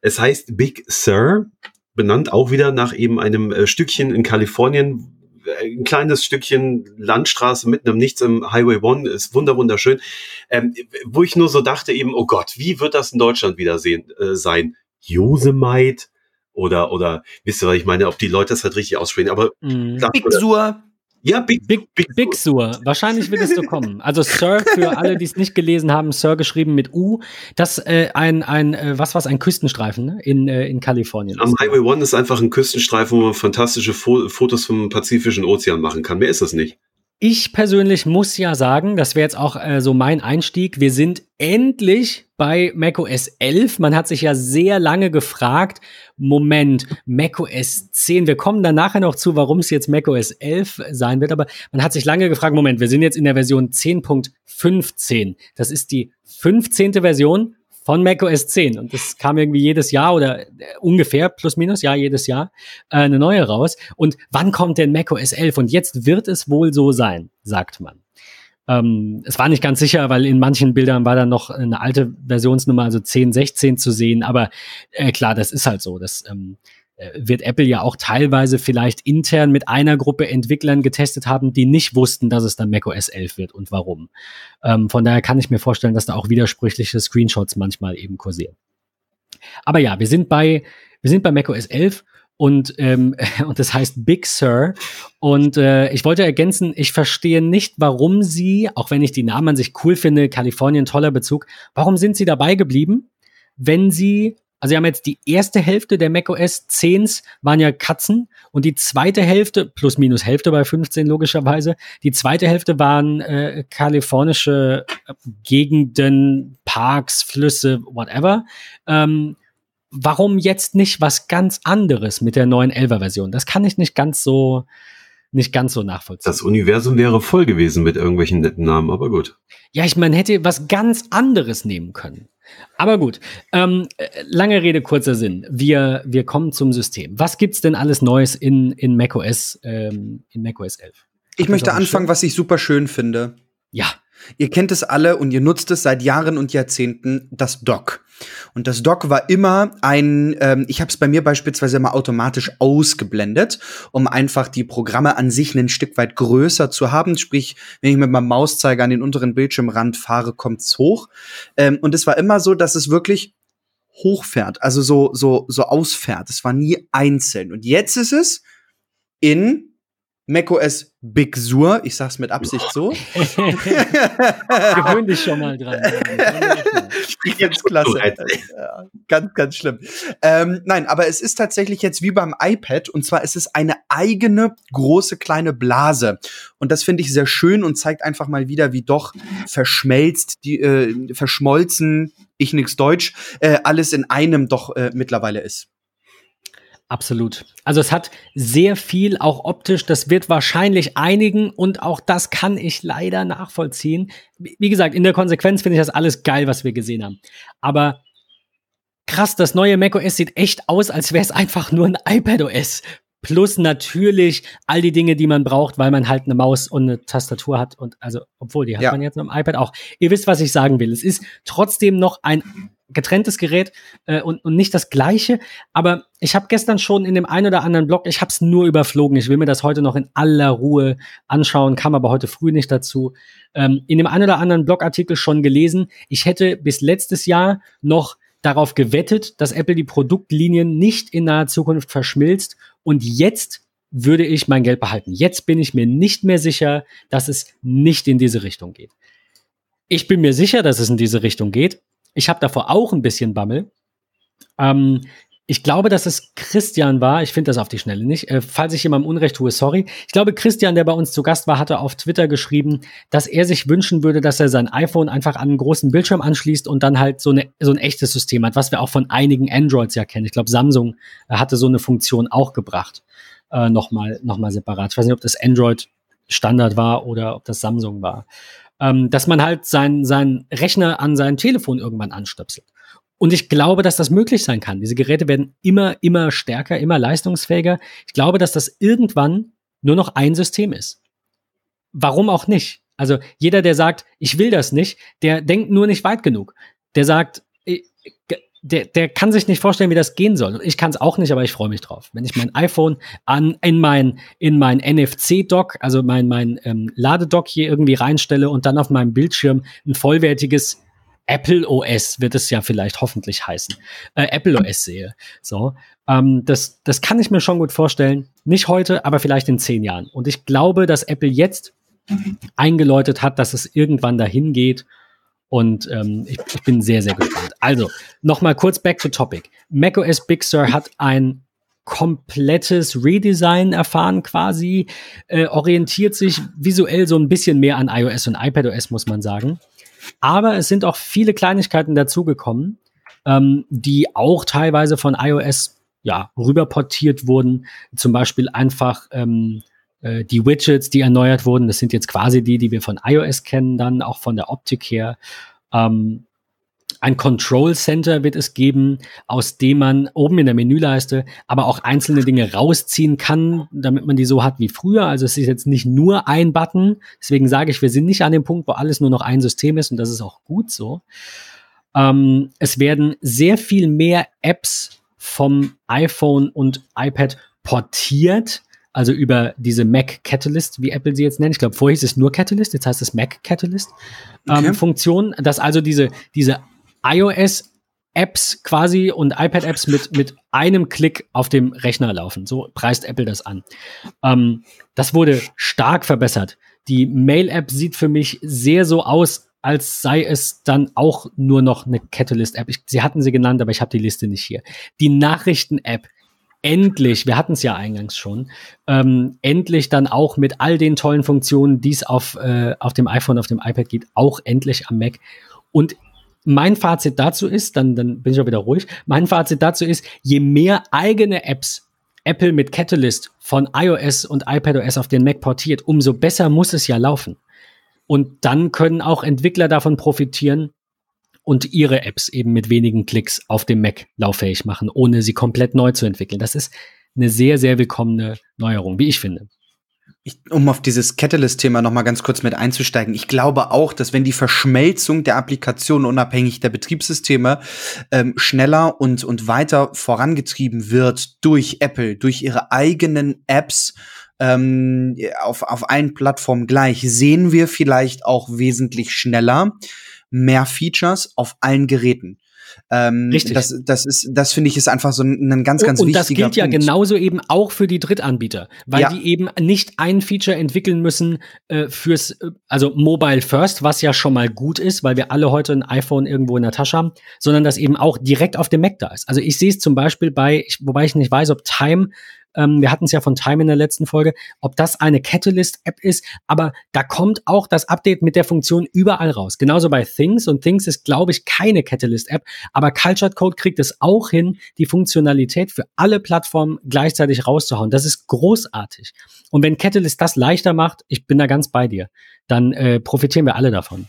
Es heißt Big Sur, benannt auch wieder nach eben einem äh, Stückchen in Kalifornien, äh, ein kleines Stückchen Landstraße mitten im Nichts im Highway One, ist wunder wunderschön, ähm, wo ich nur so dachte eben, oh Gott, wie wird das in Deutschland wieder sehen, äh, sein? Yosemite oder, oder, wisst ihr, was ich meine, ob die Leute das halt richtig aussprechen, aber mm. Big Sur. Ja, Big, Big, Big, Big Sur. Wahrscheinlich wird es so kommen. Also Sir, für alle, die es nicht gelesen haben, Sir geschrieben mit U. Das äh, ein, ein äh, was was ein Küstenstreifen ne? in, äh, in Kalifornien. Am Highway One ist einfach ein Küstenstreifen, wo man fantastische Fo Fotos vom Pazifischen Ozean machen kann. Mehr ist das nicht. Ich persönlich muss ja sagen, das wäre jetzt auch äh, so mein Einstieg. Wir sind endlich bei macOS 11. Man hat sich ja sehr lange gefragt, Moment, macOS 10, wir kommen dann nachher noch zu, warum es jetzt macOS 11 sein wird, aber man hat sich lange gefragt, Moment, wir sind jetzt in der Version 10.15. Das ist die 15. Version von macOS 10 und das kam irgendwie jedes Jahr oder äh, ungefähr plus minus ja jedes Jahr äh, eine neue raus und wann kommt denn macOS 11 und jetzt wird es wohl so sein sagt man ähm, es war nicht ganz sicher, weil in manchen Bildern war dann noch eine alte Versionsnummer, also 10, 16 zu sehen. Aber äh, klar, das ist halt so. Das ähm, äh, wird Apple ja auch teilweise vielleicht intern mit einer Gruppe Entwicklern getestet haben, die nicht wussten, dass es dann macOS 11 wird und warum. Ähm, von daher kann ich mir vorstellen, dass da auch widersprüchliche Screenshots manchmal eben kursieren. Aber ja, wir sind bei, wir sind bei macOS 11 und, ähm, und das heißt Big Sur. Und äh, ich wollte ergänzen, ich verstehe nicht, warum sie, auch wenn ich die Namen an sich cool finde, Kalifornien toller Bezug, warum sind sie dabei geblieben, wenn sie also sie haben jetzt die erste Hälfte der macOS 10s waren ja Katzen und die zweite Hälfte, plus minus Hälfte bei 15 logischerweise, die zweite Hälfte waren äh, kalifornische Gegenden, Parks, Flüsse, whatever. Ähm, warum jetzt nicht was ganz anderes mit der neuen 11er Version? Das kann ich nicht ganz so nicht ganz so nachvollziehen. Das Universum wäre voll gewesen mit irgendwelchen netten Namen, aber gut. Ja, ich meine, hätte was ganz anderes nehmen können. Aber gut, ähm, lange Rede, kurzer Sinn. Wir, wir kommen zum System. Was gibt's denn alles Neues in, in macOS, ähm, in macOS 11? Ich möchte anfangen, schön? was ich super schön finde. Ja. Ihr kennt es alle und ihr nutzt es seit Jahren und Jahrzehnten, das Dock. Und das Dock war immer ein, ähm, ich habe es bei mir beispielsweise immer automatisch ausgeblendet, um einfach die Programme an sich ein Stück weit größer zu haben. Sprich, wenn ich mit meinem Mauszeiger an den unteren Bildschirmrand fahre, kommt's hoch. Ähm, und es war immer so, dass es wirklich hochfährt, also so, so, so ausfährt. Es war nie einzeln. Und jetzt ist es in macOS Big Sur, ich sag's mit Absicht so. Gewöhn dich schon mal dran. jetzt klasse. Ja, ganz, ganz schlimm. Ähm, nein, aber es ist tatsächlich jetzt wie beim iPad und zwar ist es eine eigene große kleine Blase. Und das finde ich sehr schön und zeigt einfach mal wieder, wie doch verschmelzt, die äh, verschmolzen, ich nix Deutsch, äh, alles in einem doch äh, mittlerweile ist. Absolut. Also es hat sehr viel, auch optisch, das wird wahrscheinlich einigen und auch das kann ich leider nachvollziehen. Wie gesagt, in der Konsequenz finde ich das alles geil, was wir gesehen haben. Aber krass, das neue macOS sieht echt aus, als wäre es einfach nur ein iPadOS. Plus natürlich all die Dinge, die man braucht, weil man halt eine Maus und eine Tastatur hat. Und also, obwohl, die hat ja. man jetzt dem iPad auch. Ihr wisst, was ich sagen will. Es ist trotzdem noch ein getrenntes Gerät äh, und, und nicht das gleiche. Aber ich habe gestern schon in dem einen oder anderen Blog, ich habe es nur überflogen. Ich will mir das heute noch in aller Ruhe anschauen, kam aber heute früh nicht dazu. Ähm, in dem einen oder anderen Blogartikel schon gelesen, ich hätte bis letztes Jahr noch darauf gewettet, dass Apple die Produktlinien nicht in naher Zukunft verschmilzt. Und jetzt würde ich mein Geld behalten. Jetzt bin ich mir nicht mehr sicher, dass es nicht in diese Richtung geht. Ich bin mir sicher, dass es in diese Richtung geht, ich habe davor auch ein bisschen Bammel. Ähm, ich glaube, dass es Christian war. Ich finde das auf die Schnelle nicht. Äh, falls ich jemandem Unrecht tue, sorry. Ich glaube, Christian, der bei uns zu Gast war, hatte auf Twitter geschrieben, dass er sich wünschen würde, dass er sein iPhone einfach an einen großen Bildschirm anschließt und dann halt so, eine, so ein echtes System hat, was wir auch von einigen Androids ja kennen. Ich glaube, Samsung äh, hatte so eine Funktion auch gebracht. Äh, Nochmal noch mal separat. Ich weiß nicht, ob das Android Standard war oder ob das Samsung war ähm, dass man halt sein, sein Rechner an sein Telefon irgendwann anstöpselt. Und ich glaube, dass das möglich sein kann. Diese Geräte werden immer, immer stärker, immer leistungsfähiger. Ich glaube, dass das irgendwann nur noch ein System ist. Warum auch nicht? Also jeder, der sagt, ich will das nicht, der denkt nur nicht weit genug. Der sagt, der, der kann sich nicht vorstellen, wie das gehen soll. Ich kann es auch nicht, aber ich freue mich drauf. Wenn ich mein iPhone an, in mein, in mein NFC-Dock, also mein, mein ähm, Ladedock hier irgendwie reinstelle und dann auf meinem Bildschirm ein vollwertiges Apple OS wird es ja vielleicht hoffentlich heißen, äh, Apple OS sehe. So, ähm, das, das kann ich mir schon gut vorstellen. Nicht heute, aber vielleicht in zehn Jahren. Und ich glaube, dass Apple jetzt eingeläutet hat, dass es irgendwann dahin geht und ähm, ich, ich, bin sehr, sehr gespannt. Also, nochmal kurz back to topic. macOS Big Sur hat ein komplettes Redesign erfahren quasi, äh, orientiert sich visuell so ein bisschen mehr an iOS und iPadOS, muss man sagen. Aber es sind auch viele Kleinigkeiten dazugekommen, ähm, die auch teilweise von iOS ja, rüberportiert wurden. Zum Beispiel einfach ähm, äh, die Widgets, die erneuert wurden, das sind jetzt quasi die, die wir von iOS kennen, dann auch von der Optik her. Ähm, ein Control Center wird es geben, aus dem man oben in der Menüleiste aber auch einzelne Dinge rausziehen kann, damit man die so hat wie früher. Also es ist jetzt nicht nur ein Button. Deswegen sage ich, wir sind nicht an dem Punkt, wo alles nur noch ein System ist und das ist auch gut so. Ähm, es werden sehr viel mehr Apps vom iPhone und iPad portiert also über diese Mac Catalyst, wie Apple sie jetzt nennt. Ich glaube, vorher hieß es nur Catalyst, jetzt heißt es Mac Catalyst ähm, okay. Funktion, dass also diese, diese iOS Apps quasi und iPad-Apps mit, mit einem Klick auf dem Rechner laufen. So preist Apple das an. Ähm, das wurde stark verbessert. Die Mail-App sieht für mich sehr so aus, als sei es dann auch nur noch eine Catalyst-App. Sie hatten sie genannt, aber ich habe die Liste nicht hier. Die Nachrichten-App endlich, wir hatten es ja eingangs schon, ähm, endlich dann auch mit all den tollen Funktionen, die es auf, äh, auf dem iPhone, auf dem iPad gibt, auch endlich am Mac. Und mein Fazit dazu ist, dann, dann bin ich auch wieder ruhig, mein Fazit dazu ist, je mehr eigene Apps Apple mit Catalyst von iOS und iPadOS auf den Mac portiert, umso besser muss es ja laufen. Und dann können auch Entwickler davon profitieren, und ihre Apps eben mit wenigen Klicks auf dem Mac lauffähig machen, ohne sie komplett neu zu entwickeln. Das ist eine sehr, sehr willkommene Neuerung, wie ich finde. Ich, um auf dieses Catalyst-Thema noch mal ganz kurz mit einzusteigen. Ich glaube auch, dass wenn die Verschmelzung der Applikationen unabhängig der Betriebssysteme ähm, schneller und, und weiter vorangetrieben wird durch Apple, durch ihre eigenen Apps ähm, auf, auf allen Plattformen gleich, sehen wir vielleicht auch wesentlich schneller mehr Features auf allen Geräten. Ähm, Richtig. Das, das ist, das finde ich ist einfach so ein, ein ganz, ganz und, wichtiger Und das gilt Punkt. ja genauso eben auch für die Drittanbieter, weil ja. die eben nicht ein Feature entwickeln müssen äh, fürs, äh, also Mobile First, was ja schon mal gut ist, weil wir alle heute ein iPhone irgendwo in der Tasche haben, sondern das eben auch direkt auf dem Mac da ist. Also ich sehe es zum Beispiel bei, ich, wobei ich nicht weiß, ob Time ähm, wir hatten es ja von Time in der letzten Folge, ob das eine Catalyst-App ist, aber da kommt auch das Update mit der Funktion überall raus. Genauso bei Things und Things ist, glaube ich, keine Catalyst-App, aber Cultured Code kriegt es auch hin, die Funktionalität für alle Plattformen gleichzeitig rauszuhauen. Das ist großartig. Und wenn Catalyst das leichter macht, ich bin da ganz bei dir, dann äh, profitieren wir alle davon.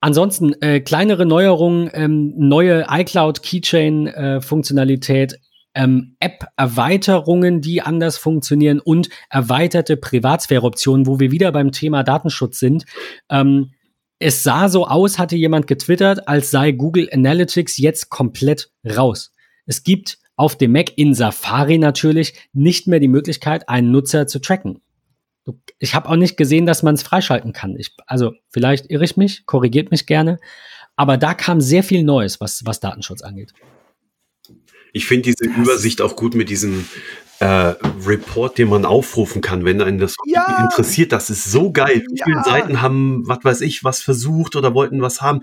Ansonsten äh, kleinere Neuerungen, ähm, neue iCloud Keychain äh, Funktionalität, ähm, App-Erweiterungen, die anders funktionieren und erweiterte Privatsphäre-Optionen, wo wir wieder beim Thema Datenschutz sind. Ähm, es sah so aus, hatte jemand getwittert, als sei Google Analytics jetzt komplett raus. Es gibt auf dem Mac in Safari natürlich nicht mehr die Möglichkeit, einen Nutzer zu tracken. Ich habe auch nicht gesehen, dass man es freischalten kann. Ich, also vielleicht irre ich mich, korrigiert mich gerne. Aber da kam sehr viel Neues, was, was Datenschutz angeht. Ich finde diese das Übersicht auch gut mit diesem äh, Report, den man aufrufen kann, wenn einen das ja. interessiert. Das ist so geil. Wie ja. viele Seiten haben, was weiß ich, was versucht oder wollten was haben?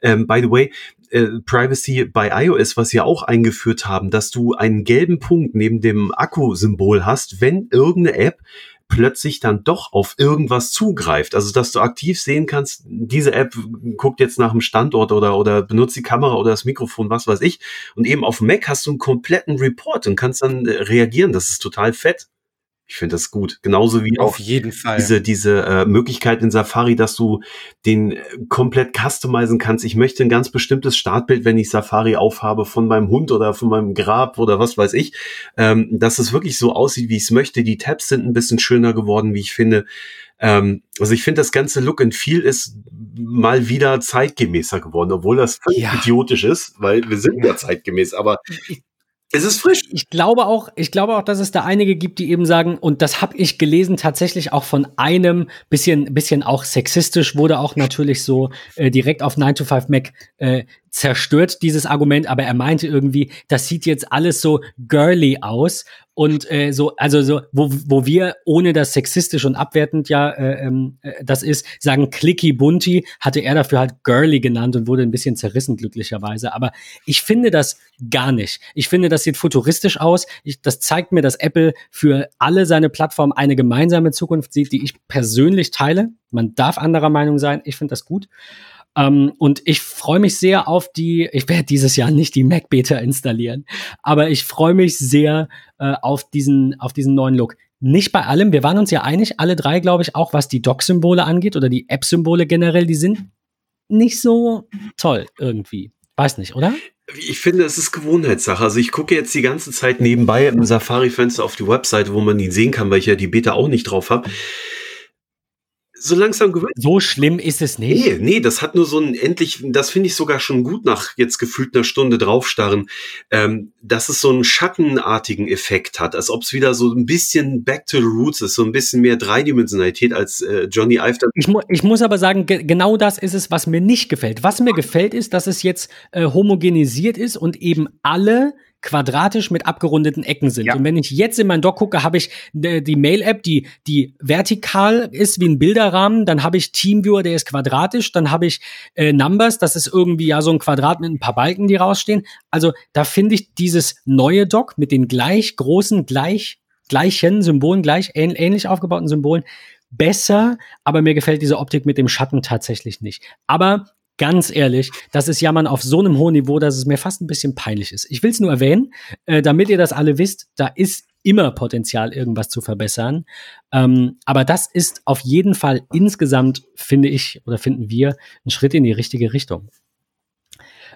Ähm, by the way, äh, Privacy bei iOS, was sie auch eingeführt haben, dass du einen gelben Punkt neben dem Akku-Symbol hast, wenn irgendeine App plötzlich dann doch auf irgendwas zugreift. Also, dass du aktiv sehen kannst, diese App guckt jetzt nach dem Standort oder, oder benutzt die Kamera oder das Mikrofon, was weiß ich. Und eben auf Mac hast du einen kompletten Report und kannst dann äh, reagieren. Das ist total fett. Ich finde das gut. Genauso wie Auf jeden Fall. diese, diese äh, Möglichkeit in Safari, dass du den äh, komplett customizen kannst. Ich möchte ein ganz bestimmtes Startbild, wenn ich Safari aufhabe, von meinem Hund oder von meinem Grab oder was weiß ich, ähm, dass es wirklich so aussieht, wie ich es möchte. Die Tabs sind ein bisschen schöner geworden, wie ich finde. Ähm, also ich finde, das ganze Look and Feel ist mal wieder zeitgemäßer geworden, obwohl das ja. idiotisch ist, weil wir sind ja zeitgemäß, aber es ist frisch. Ich glaube auch, ich glaube auch, dass es da einige gibt, die eben sagen, und das habe ich gelesen, tatsächlich auch von einem bisschen, bisschen auch sexistisch, wurde auch natürlich so äh, direkt auf 9 to 5 Mac äh, zerstört dieses Argument, aber er meinte irgendwie, das sieht jetzt alles so girly aus und äh, so, also so, wo, wo wir ohne das sexistisch und abwertend ja äh, ähm, äh, das ist, sagen clicky bunty, hatte er dafür halt girly genannt und wurde ein bisschen zerrissen glücklicherweise. Aber ich finde das gar nicht. Ich finde, das sieht futuristisch aus. Ich, das zeigt mir, dass Apple für alle seine Plattformen eine gemeinsame Zukunft sieht, die ich persönlich teile. Man darf anderer Meinung sein. Ich finde das gut. Ähm, und ich freue mich sehr auf die, ich werde dieses Jahr nicht die Mac Beta installieren, aber ich freue mich sehr äh, auf diesen, auf diesen neuen Look. Nicht bei allem, wir waren uns ja einig, alle drei, glaube ich, auch was die Doc-Symbole angeht oder die App-Symbole generell, die sind nicht so toll irgendwie. Weiß nicht, oder? Ich finde, es ist Gewohnheitssache. Also ich gucke jetzt die ganze Zeit nebenbei im Safari-Fenster auf die Webseite, wo man ihn sehen kann, weil ich ja die Beta auch nicht drauf habe so langsam gewöhnt. So schlimm ist es nicht. Nee, nee, das hat nur so ein endlich, das finde ich sogar schon gut nach jetzt gefühlt einer Stunde draufstarren, ähm, dass es so einen schattenartigen Effekt hat, als ob es wieder so ein bisschen back to the roots ist, so ein bisschen mehr Dreidimensionalität als äh, Johnny Ive. Ich, mu ich muss aber sagen, ge genau das ist es, was mir nicht gefällt. Was mir gefällt, ist, dass es jetzt äh, homogenisiert ist und eben alle quadratisch mit abgerundeten Ecken sind. Ja. Und wenn ich jetzt in mein Dock gucke, habe ich äh, die Mail-App, die, die vertikal ist wie ein Bilderrahmen, dann habe ich Teamviewer, der ist quadratisch, dann habe ich äh, Numbers, das ist irgendwie ja so ein Quadrat mit ein paar Balken, die rausstehen. Also da finde ich dieses neue Dock mit den gleich großen, gleich gleichen Symbolen, gleich ähnlich aufgebauten Symbolen besser, aber mir gefällt diese Optik mit dem Schatten tatsächlich nicht. Aber ganz ehrlich, das ist Jammern auf so einem hohen Niveau, dass es mir fast ein bisschen peinlich ist. Ich will es nur erwähnen, äh, damit ihr das alle wisst, da ist immer Potenzial, irgendwas zu verbessern. Ähm, aber das ist auf jeden Fall insgesamt, finde ich oder finden wir, ein Schritt in die richtige Richtung.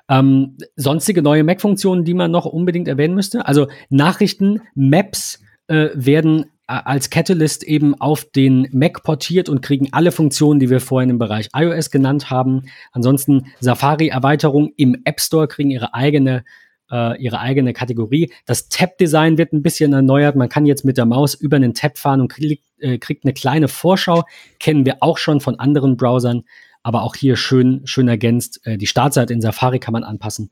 Ähm, sonstige neue Mac-Funktionen, die man noch unbedingt erwähnen müsste. Also Nachrichten, Maps äh, werden als Catalyst eben auf den Mac portiert und kriegen alle Funktionen, die wir vorhin im Bereich iOS genannt haben. Ansonsten Safari-Erweiterung im App Store kriegen ihre eigene äh, ihre eigene Kategorie. Das Tab-Design wird ein bisschen erneuert. Man kann jetzt mit der Maus über einen Tab fahren und kriegt, äh, kriegt eine kleine Vorschau. Kennen wir auch schon von anderen Browsern, aber auch hier schön, schön ergänzt. Äh, die Startseite in Safari kann man anpassen.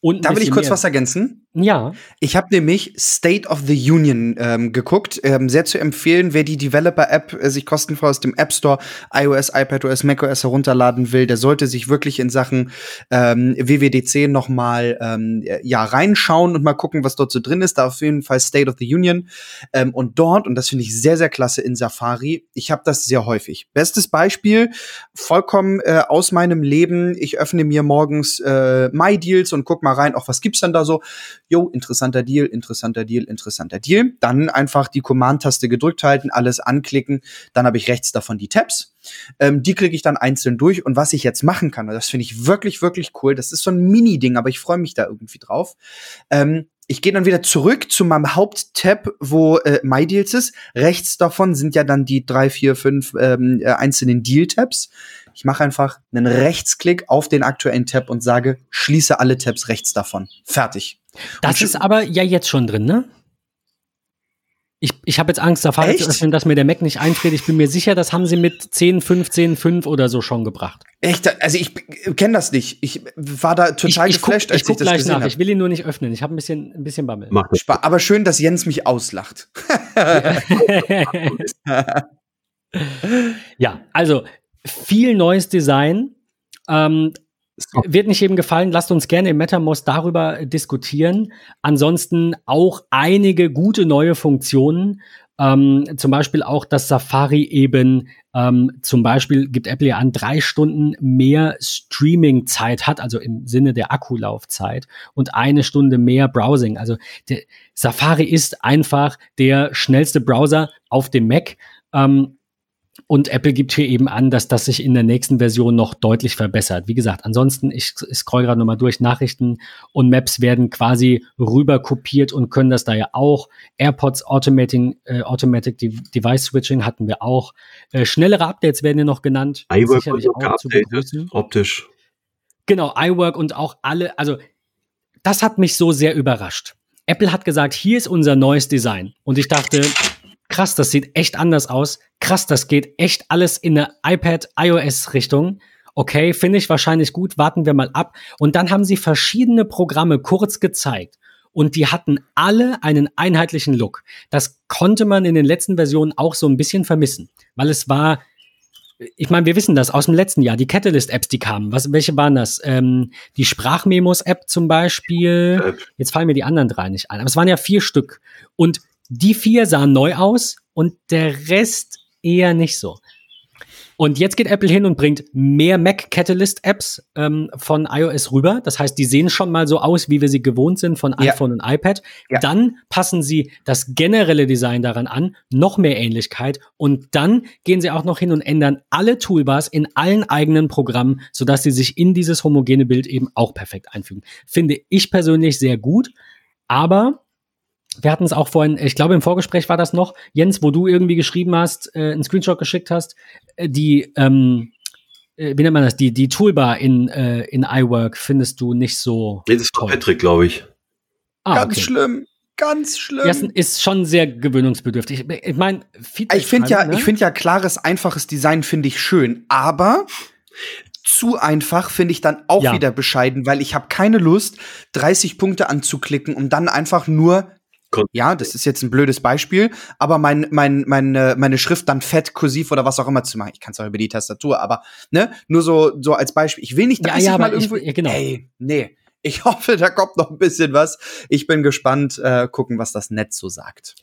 Und da will ich kurz mehr. was ergänzen. Ja. Ich habe nämlich State of the Union ähm, geguckt. Ähm, sehr zu empfehlen, wer die Developer-App äh, sich kostenfrei aus dem App Store iOS, iPadOS, macOS herunterladen will, der sollte sich wirklich in Sachen ähm, WWDC noch mal ähm, ja reinschauen und mal gucken, was dort so drin ist. Da auf jeden Fall State of the Union. Ähm, und dort, und das finde ich sehr, sehr klasse in Safari, ich habe das sehr häufig. Bestes Beispiel, vollkommen äh, aus meinem Leben. Ich öffne mir morgens äh, MyDeals und guck mal rein, auch was gibt's denn da so? Jo, interessanter Deal, interessanter Deal, interessanter Deal. Dann einfach die Command-Taste gedrückt halten, alles anklicken. Dann habe ich rechts davon die Tabs. Ähm, die klicke ich dann einzeln durch. Und was ich jetzt machen kann, das finde ich wirklich, wirklich cool, das ist so ein Mini-Ding, aber ich freue mich da irgendwie drauf. Ähm, ich gehe dann wieder zurück zu meinem Haupttab, wo äh, My Deals ist. Rechts davon sind ja dann die drei, vier, fünf ähm, äh, einzelnen Deal-Tabs. Ich mache einfach einen Rechtsklick auf den aktuellen Tab und sage, schließe alle Tabs rechts davon. Fertig. Das ist aber ja jetzt schon drin, ne? Ich, ich habe jetzt Angst, Safari zu öffnen, dass mir der Mac nicht einfriert. Ich bin mir sicher, das haben sie mit 10, 15, 5 oder so schon gebracht. Echt? Also ich kenne das nicht. Ich war da total ich, ich geflasht, guck, als ich, guck ich das gleich nach. Hab. Ich will ihn nur nicht öffnen. Ich habe ein bisschen, ein bisschen Bammel. Aber schön, dass Jens mich auslacht. ja, also viel neues Design. Ähm, wird nicht jedem gefallen. Lasst uns gerne im MetaMost darüber diskutieren. Ansonsten auch einige gute neue Funktionen. Ähm, zum Beispiel auch das Safari eben, ähm, zum Beispiel gibt Apple ja an, drei Stunden mehr Streaming-Zeit hat, also im Sinne der Akkulaufzeit und eine Stunde mehr Browsing. Also Safari ist einfach der schnellste Browser auf dem Mac. Ähm, und Apple gibt hier eben an, dass das sich in der nächsten Version noch deutlich verbessert. Wie gesagt, ansonsten, ich, ich scroll gerade nochmal durch, Nachrichten und Maps werden quasi rüber kopiert und können das da ja auch. AirPods Automating, äh, Automatic De Device Switching hatten wir auch. Äh, schnellere Updates werden hier noch genannt. iWork sicherlich auch begrüßen. optisch. Genau, iWork und auch alle, also das hat mich so sehr überrascht. Apple hat gesagt, hier ist unser neues Design. Und ich dachte, krass, das sieht echt anders aus. Krass, das geht echt alles in eine iPad-iOS-Richtung. Okay, finde ich wahrscheinlich gut, warten wir mal ab. Und dann haben sie verschiedene Programme kurz gezeigt. Und die hatten alle einen einheitlichen Look. Das konnte man in den letzten Versionen auch so ein bisschen vermissen, weil es war ich meine, wir wissen das aus dem letzten Jahr, die Catalyst-Apps, die kamen. Was, welche waren das? Ähm, die Sprachmemos-App zum Beispiel. Jetzt fallen mir die anderen drei nicht ein. Aber es waren ja vier Stück. Und die vier sahen neu aus und der Rest eher nicht so. Und jetzt geht Apple hin und bringt mehr Mac Catalyst Apps ähm, von iOS rüber. Das heißt, die sehen schon mal so aus, wie wir sie gewohnt sind von ja. iPhone und iPad. Ja. Dann passen sie das generelle Design daran an, noch mehr Ähnlichkeit. Und dann gehen sie auch noch hin und ändern alle Toolbars in allen eigenen Programmen, sodass sie sich in dieses homogene Bild eben auch perfekt einfügen. Finde ich persönlich sehr gut. Aber wir hatten es auch vorhin, ich glaube im Vorgespräch war das noch, Jens, wo du irgendwie geschrieben hast, äh, einen Screenshot geschickt hast, äh, die, ähm, äh, wie nennt man das, die, die Toolbar in, äh, in iWork findest du nicht so. Nee, das ist toll. Patrick, glaube ich. Ah, Ganz okay. schlimm. Ganz schlimm. Das ist schon sehr gewöhnungsbedürftig. Ich meine, ich finde ja, ne? ich finde ja klares, einfaches Design finde ich schön, aber zu einfach finde ich dann auch ja. wieder bescheiden, weil ich habe keine Lust, 30 Punkte anzuklicken, um dann einfach nur ja, das ist jetzt ein blödes Beispiel, aber mein, mein, meine, meine Schrift dann fett, kursiv oder was auch immer zu machen. Ich kann es auch über die Tastatur, aber ne, nur so, so als Beispiel. Ich will nicht 30 ja, ja, mal irgendwo. Ich, genau. Ey, nee. Ich hoffe, da kommt noch ein bisschen was. Ich bin gespannt, äh, gucken, was das Netz so sagt.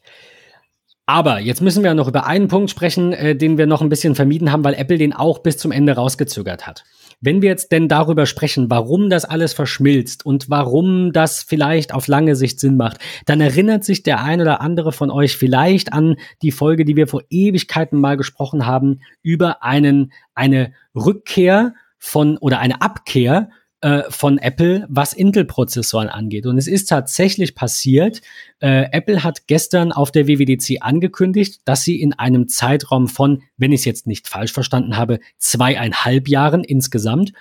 Aber jetzt müssen wir noch über einen Punkt sprechen, äh, den wir noch ein bisschen vermieden haben, weil Apple den auch bis zum Ende rausgezögert hat. Wenn wir jetzt denn darüber sprechen, warum das alles verschmilzt und warum das vielleicht auf lange Sicht Sinn macht, dann erinnert sich der ein oder andere von euch vielleicht an die Folge, die wir vor Ewigkeiten mal gesprochen haben, über einen, eine Rückkehr von oder eine Abkehr äh, von Apple, was Intel-Prozessoren angeht. Und es ist tatsächlich passiert, äh, Apple hat gestern auf der WWDC angekündigt, dass sie in einem Zeitraum von, wenn ich es jetzt nicht falsch verstanden habe, zweieinhalb Jahren insgesamt,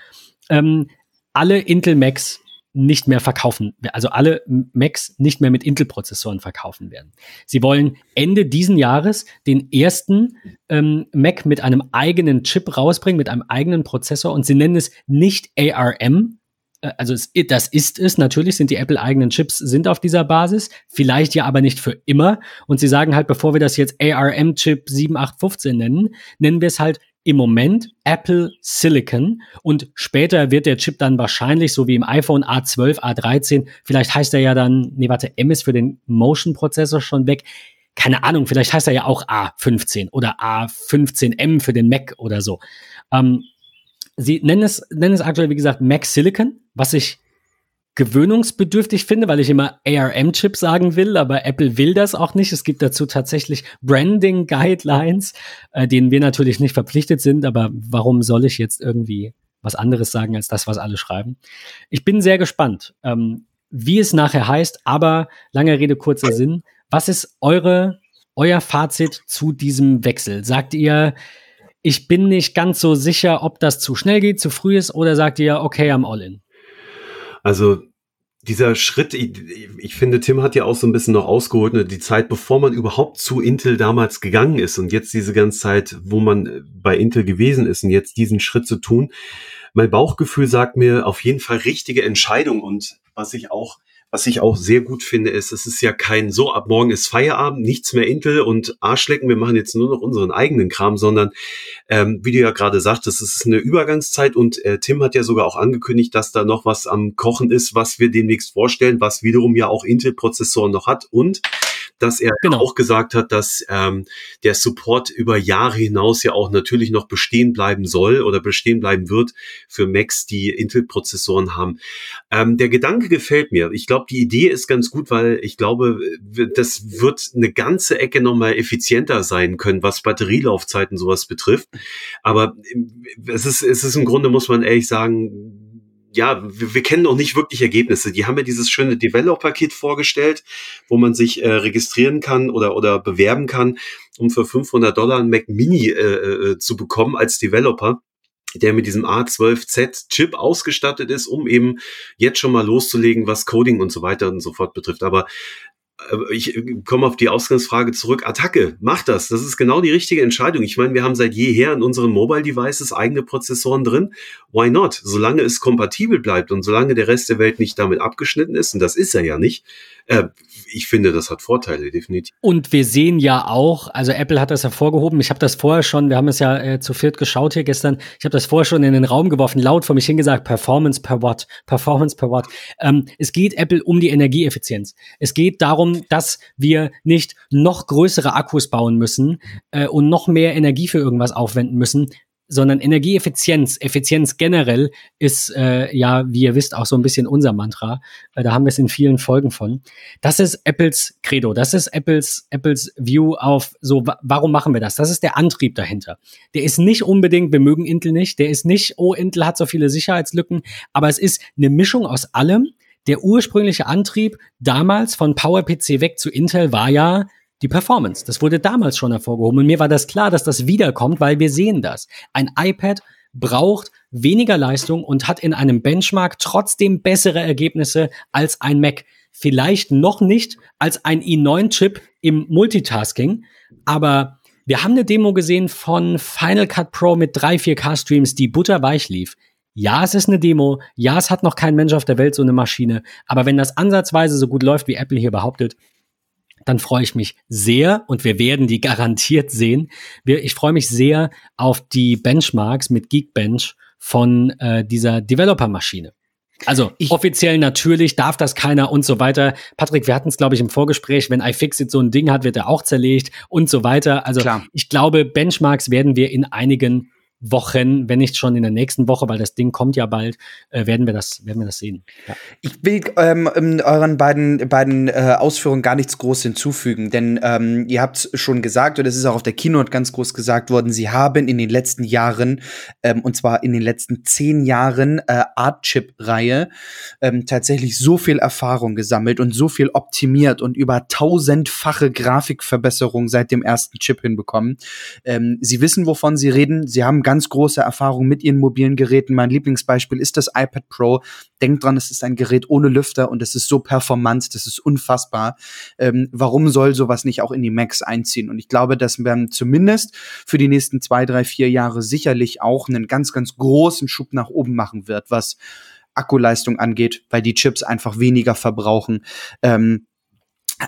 ähm, alle Intel Macs nicht mehr verkaufen, also alle Macs nicht mehr mit Intel-Prozessoren verkaufen werden. Sie wollen Ende diesen Jahres den ersten ähm, Mac mit einem eigenen Chip rausbringen, mit einem eigenen Prozessor und sie nennen es nicht ARM. Äh, also es, das ist es, natürlich sind die Apple-eigenen Chips sind auf dieser Basis, vielleicht ja aber nicht für immer. Und sie sagen halt, bevor wir das jetzt ARM-Chip 7815 nennen, nennen wir es halt im Moment Apple Silicon und später wird der Chip dann wahrscheinlich, so wie im iPhone A12, A13, vielleicht heißt er ja dann, nee, warte, M ist für den Motion-Prozessor schon weg. Keine Ahnung, vielleicht heißt er ja auch A15 oder A15M für den Mac oder so. Ähm, sie nennen es, nennen es aktuell, wie gesagt, Mac Silicon, was ich gewöhnungsbedürftig finde, weil ich immer ARM-Chip sagen will, aber Apple will das auch nicht. Es gibt dazu tatsächlich Branding-Guidelines, äh, denen wir natürlich nicht verpflichtet sind, aber warum soll ich jetzt irgendwie was anderes sagen als das, was alle schreiben? Ich bin sehr gespannt, ähm, wie es nachher heißt, aber lange Rede, kurzer Sinn. Was ist eure, euer Fazit zu diesem Wechsel? Sagt ihr, ich bin nicht ganz so sicher, ob das zu schnell geht, zu früh ist, oder sagt ihr, okay, I'm all in? Also dieser Schritt, ich, ich, finde, Tim hat ja auch so ein bisschen noch ausgeholt, ne, die Zeit, bevor man überhaupt zu Intel damals gegangen ist und jetzt diese ganze Zeit, wo man bei Intel gewesen ist und jetzt diesen Schritt zu tun. Mein Bauchgefühl sagt mir auf jeden Fall richtige Entscheidung und was ich auch was ich auch sehr gut finde, ist, es ist ja kein so, ab morgen ist Feierabend, nichts mehr Intel und Arschlecken, wir machen jetzt nur noch unseren eigenen Kram, sondern ähm, wie du ja gerade sagtest, es ist eine Übergangszeit und äh, Tim hat ja sogar auch angekündigt, dass da noch was am Kochen ist, was wir demnächst vorstellen, was wiederum ja auch Intel-Prozessoren noch hat und dass er genau. auch gesagt hat, dass ähm, der Support über Jahre hinaus ja auch natürlich noch bestehen bleiben soll oder bestehen bleiben wird für Macs, die Intel-Prozessoren haben. Ähm, der Gedanke gefällt mir. Ich glaube, die Idee ist ganz gut, weil ich glaube, das wird eine ganze Ecke nochmal effizienter sein können, was Batterielaufzeiten sowas betrifft. Aber es ist, es ist im Grunde, muss man ehrlich sagen, ja, wir, wir kennen noch nicht wirklich Ergebnisse. Die haben ja dieses schöne Developer-Kit vorgestellt, wo man sich äh, registrieren kann oder, oder bewerben kann, um für 500 Dollar ein Mac Mini äh, äh, zu bekommen als Developer der mit diesem A12Z-Chip ausgestattet ist, um eben jetzt schon mal loszulegen, was Coding und so weiter und so fort betrifft. Aber äh, ich äh, komme auf die Ausgangsfrage zurück. Attacke, macht das. Das ist genau die richtige Entscheidung. Ich meine, wir haben seit jeher in unseren Mobile Devices eigene Prozessoren drin. Why not? Solange es kompatibel bleibt und solange der Rest der Welt nicht damit abgeschnitten ist, und das ist er ja nicht, äh, ich finde, das hat Vorteile, definitiv. Und wir sehen ja auch, also Apple hat das hervorgehoben, ich habe das vorher schon, wir haben es ja äh, zu viert geschaut hier gestern, ich habe das vorher schon in den Raum geworfen, laut vor mich hingesagt, Performance per Watt, Performance per Watt. Ähm, es geht Apple um die Energieeffizienz. Es geht darum, dass wir nicht noch größere Akkus bauen müssen äh, und noch mehr Energie für irgendwas aufwenden müssen, sondern Energieeffizienz, Effizienz generell ist äh, ja, wie ihr wisst, auch so ein bisschen unser Mantra. Äh, da haben wir es in vielen Folgen von. Das ist Apples Credo, das ist Apples Apples View auf so, warum machen wir das? Das ist der Antrieb dahinter. Der ist nicht unbedingt, wir mögen Intel nicht, der ist nicht, oh, Intel hat so viele Sicherheitslücken, aber es ist eine Mischung aus allem. Der ursprüngliche Antrieb damals von PowerPC weg zu Intel war ja, die Performance. Das wurde damals schon hervorgehoben. Und mir war das klar, dass das wiederkommt, weil wir sehen das. Ein iPad braucht weniger Leistung und hat in einem Benchmark trotzdem bessere Ergebnisse als ein Mac. Vielleicht noch nicht als ein i9-Chip im Multitasking, aber wir haben eine Demo gesehen von Final Cut Pro mit drei 4K-Streams, die butterweich lief. Ja, es ist eine Demo. Ja, es hat noch kein Mensch auf der Welt so eine Maschine. Aber wenn das ansatzweise so gut läuft, wie Apple hier behauptet, dann freue ich mich sehr und wir werden die garantiert sehen. ich freue mich sehr auf die Benchmarks mit Geekbench von äh, dieser Developer-Maschine. Also ich, offiziell natürlich darf das keiner und so weiter. Patrick, wir hatten es, glaube ich, im Vorgespräch, wenn iFixit so ein Ding hat, wird er auch zerlegt und so weiter. Also klar. ich glaube, Benchmarks werden wir in einigen Wochen, wenn nicht schon in der nächsten Woche, weil das Ding kommt ja bald, äh, werden wir das, werden wir das sehen. Ja. Ich will ähm, euren beiden, beiden äh, Ausführungen gar nichts groß hinzufügen, denn ähm, ihr habt schon gesagt, und es ist auch auf der Keynote ganz groß gesagt worden, sie haben in den letzten Jahren, ähm, und zwar in den letzten zehn Jahren äh, Art-Chip-Reihe, ähm, tatsächlich so viel Erfahrung gesammelt und so viel optimiert und über tausendfache Grafikverbesserung seit dem ersten Chip hinbekommen. Ähm, sie wissen, wovon sie reden. Sie haben ganz große Erfahrung mit ihren mobilen Geräten. Mein Lieblingsbeispiel ist das iPad Pro. Denkt dran, es ist ein Gerät ohne Lüfter und es ist so performant, das ist unfassbar. Ähm, warum soll sowas nicht auch in die Macs einziehen? Und ich glaube, dass man zumindest für die nächsten zwei, drei, vier Jahre sicherlich auch einen ganz, ganz großen Schub nach oben machen wird, was Akkuleistung angeht, weil die Chips einfach weniger verbrauchen. Ähm,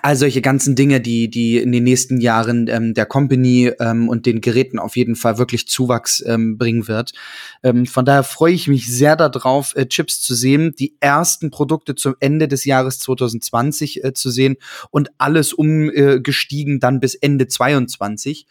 all solche ganzen Dinge, die, die in den nächsten Jahren ähm, der Company ähm, und den Geräten auf jeden Fall wirklich Zuwachs ähm, bringen wird. Ähm, von daher freue ich mich sehr darauf, äh, Chips zu sehen, die ersten Produkte zum Ende des Jahres 2020 äh, zu sehen und alles umgestiegen äh, dann bis Ende 22.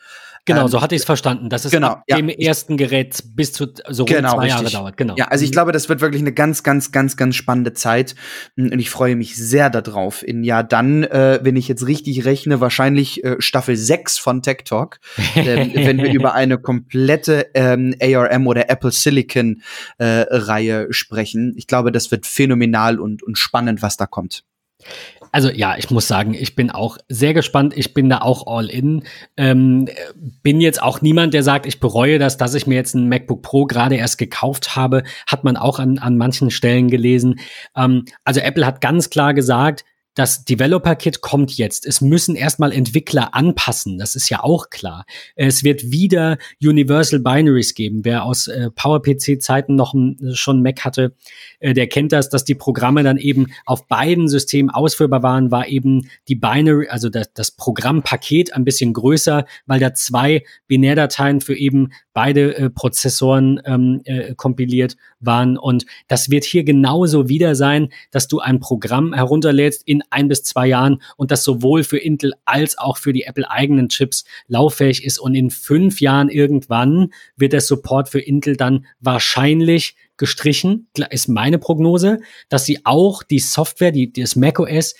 Genau, ähm, so hatte ich es verstanden, dass es genau, ab ja. dem ersten Gerät bis zu so rund genau, zwei richtig. Jahre dauert. Genau. Ja, also ich mhm. glaube, das wird wirklich eine ganz, ganz, ganz, ganz spannende Zeit hm, und ich freue mich sehr darauf. In ja dann, äh, wenn ich jetzt richtig rechne, wahrscheinlich äh, Staffel 6 von Tech Talk, äh, wenn wir über eine komplette ähm, ARM oder Apple Silicon äh, Reihe sprechen. Ich glaube, das wird phänomenal und, und spannend, was da kommt. Also ja, ich muss sagen, ich bin auch sehr gespannt. Ich bin da auch all in. Ähm, bin jetzt auch niemand, der sagt, ich bereue das, dass ich mir jetzt ein MacBook Pro gerade erst gekauft habe. Hat man auch an, an manchen Stellen gelesen. Ähm, also Apple hat ganz klar gesagt, das Developer-Kit kommt jetzt. Es müssen erstmal Entwickler anpassen, das ist ja auch klar. Es wird wieder Universal Binaries geben. Wer aus äh, PowerPC-Zeiten noch ein, schon Mac hatte, äh, der kennt das, dass die Programme dann eben auf beiden Systemen ausführbar waren, war eben die Binary, also das, das Programmpaket ein bisschen größer, weil da zwei Binärdateien für eben beide äh, Prozessoren ähm, äh, kompiliert waren. Und das wird hier genauso wieder sein, dass du ein Programm herunterlädst in ein bis zwei Jahren und das sowohl für Intel als auch für die Apple eigenen Chips lauffähig ist. Und in fünf Jahren irgendwann wird der Support für Intel dann wahrscheinlich gestrichen, ist meine Prognose, dass sie auch die Software, die, das macOS,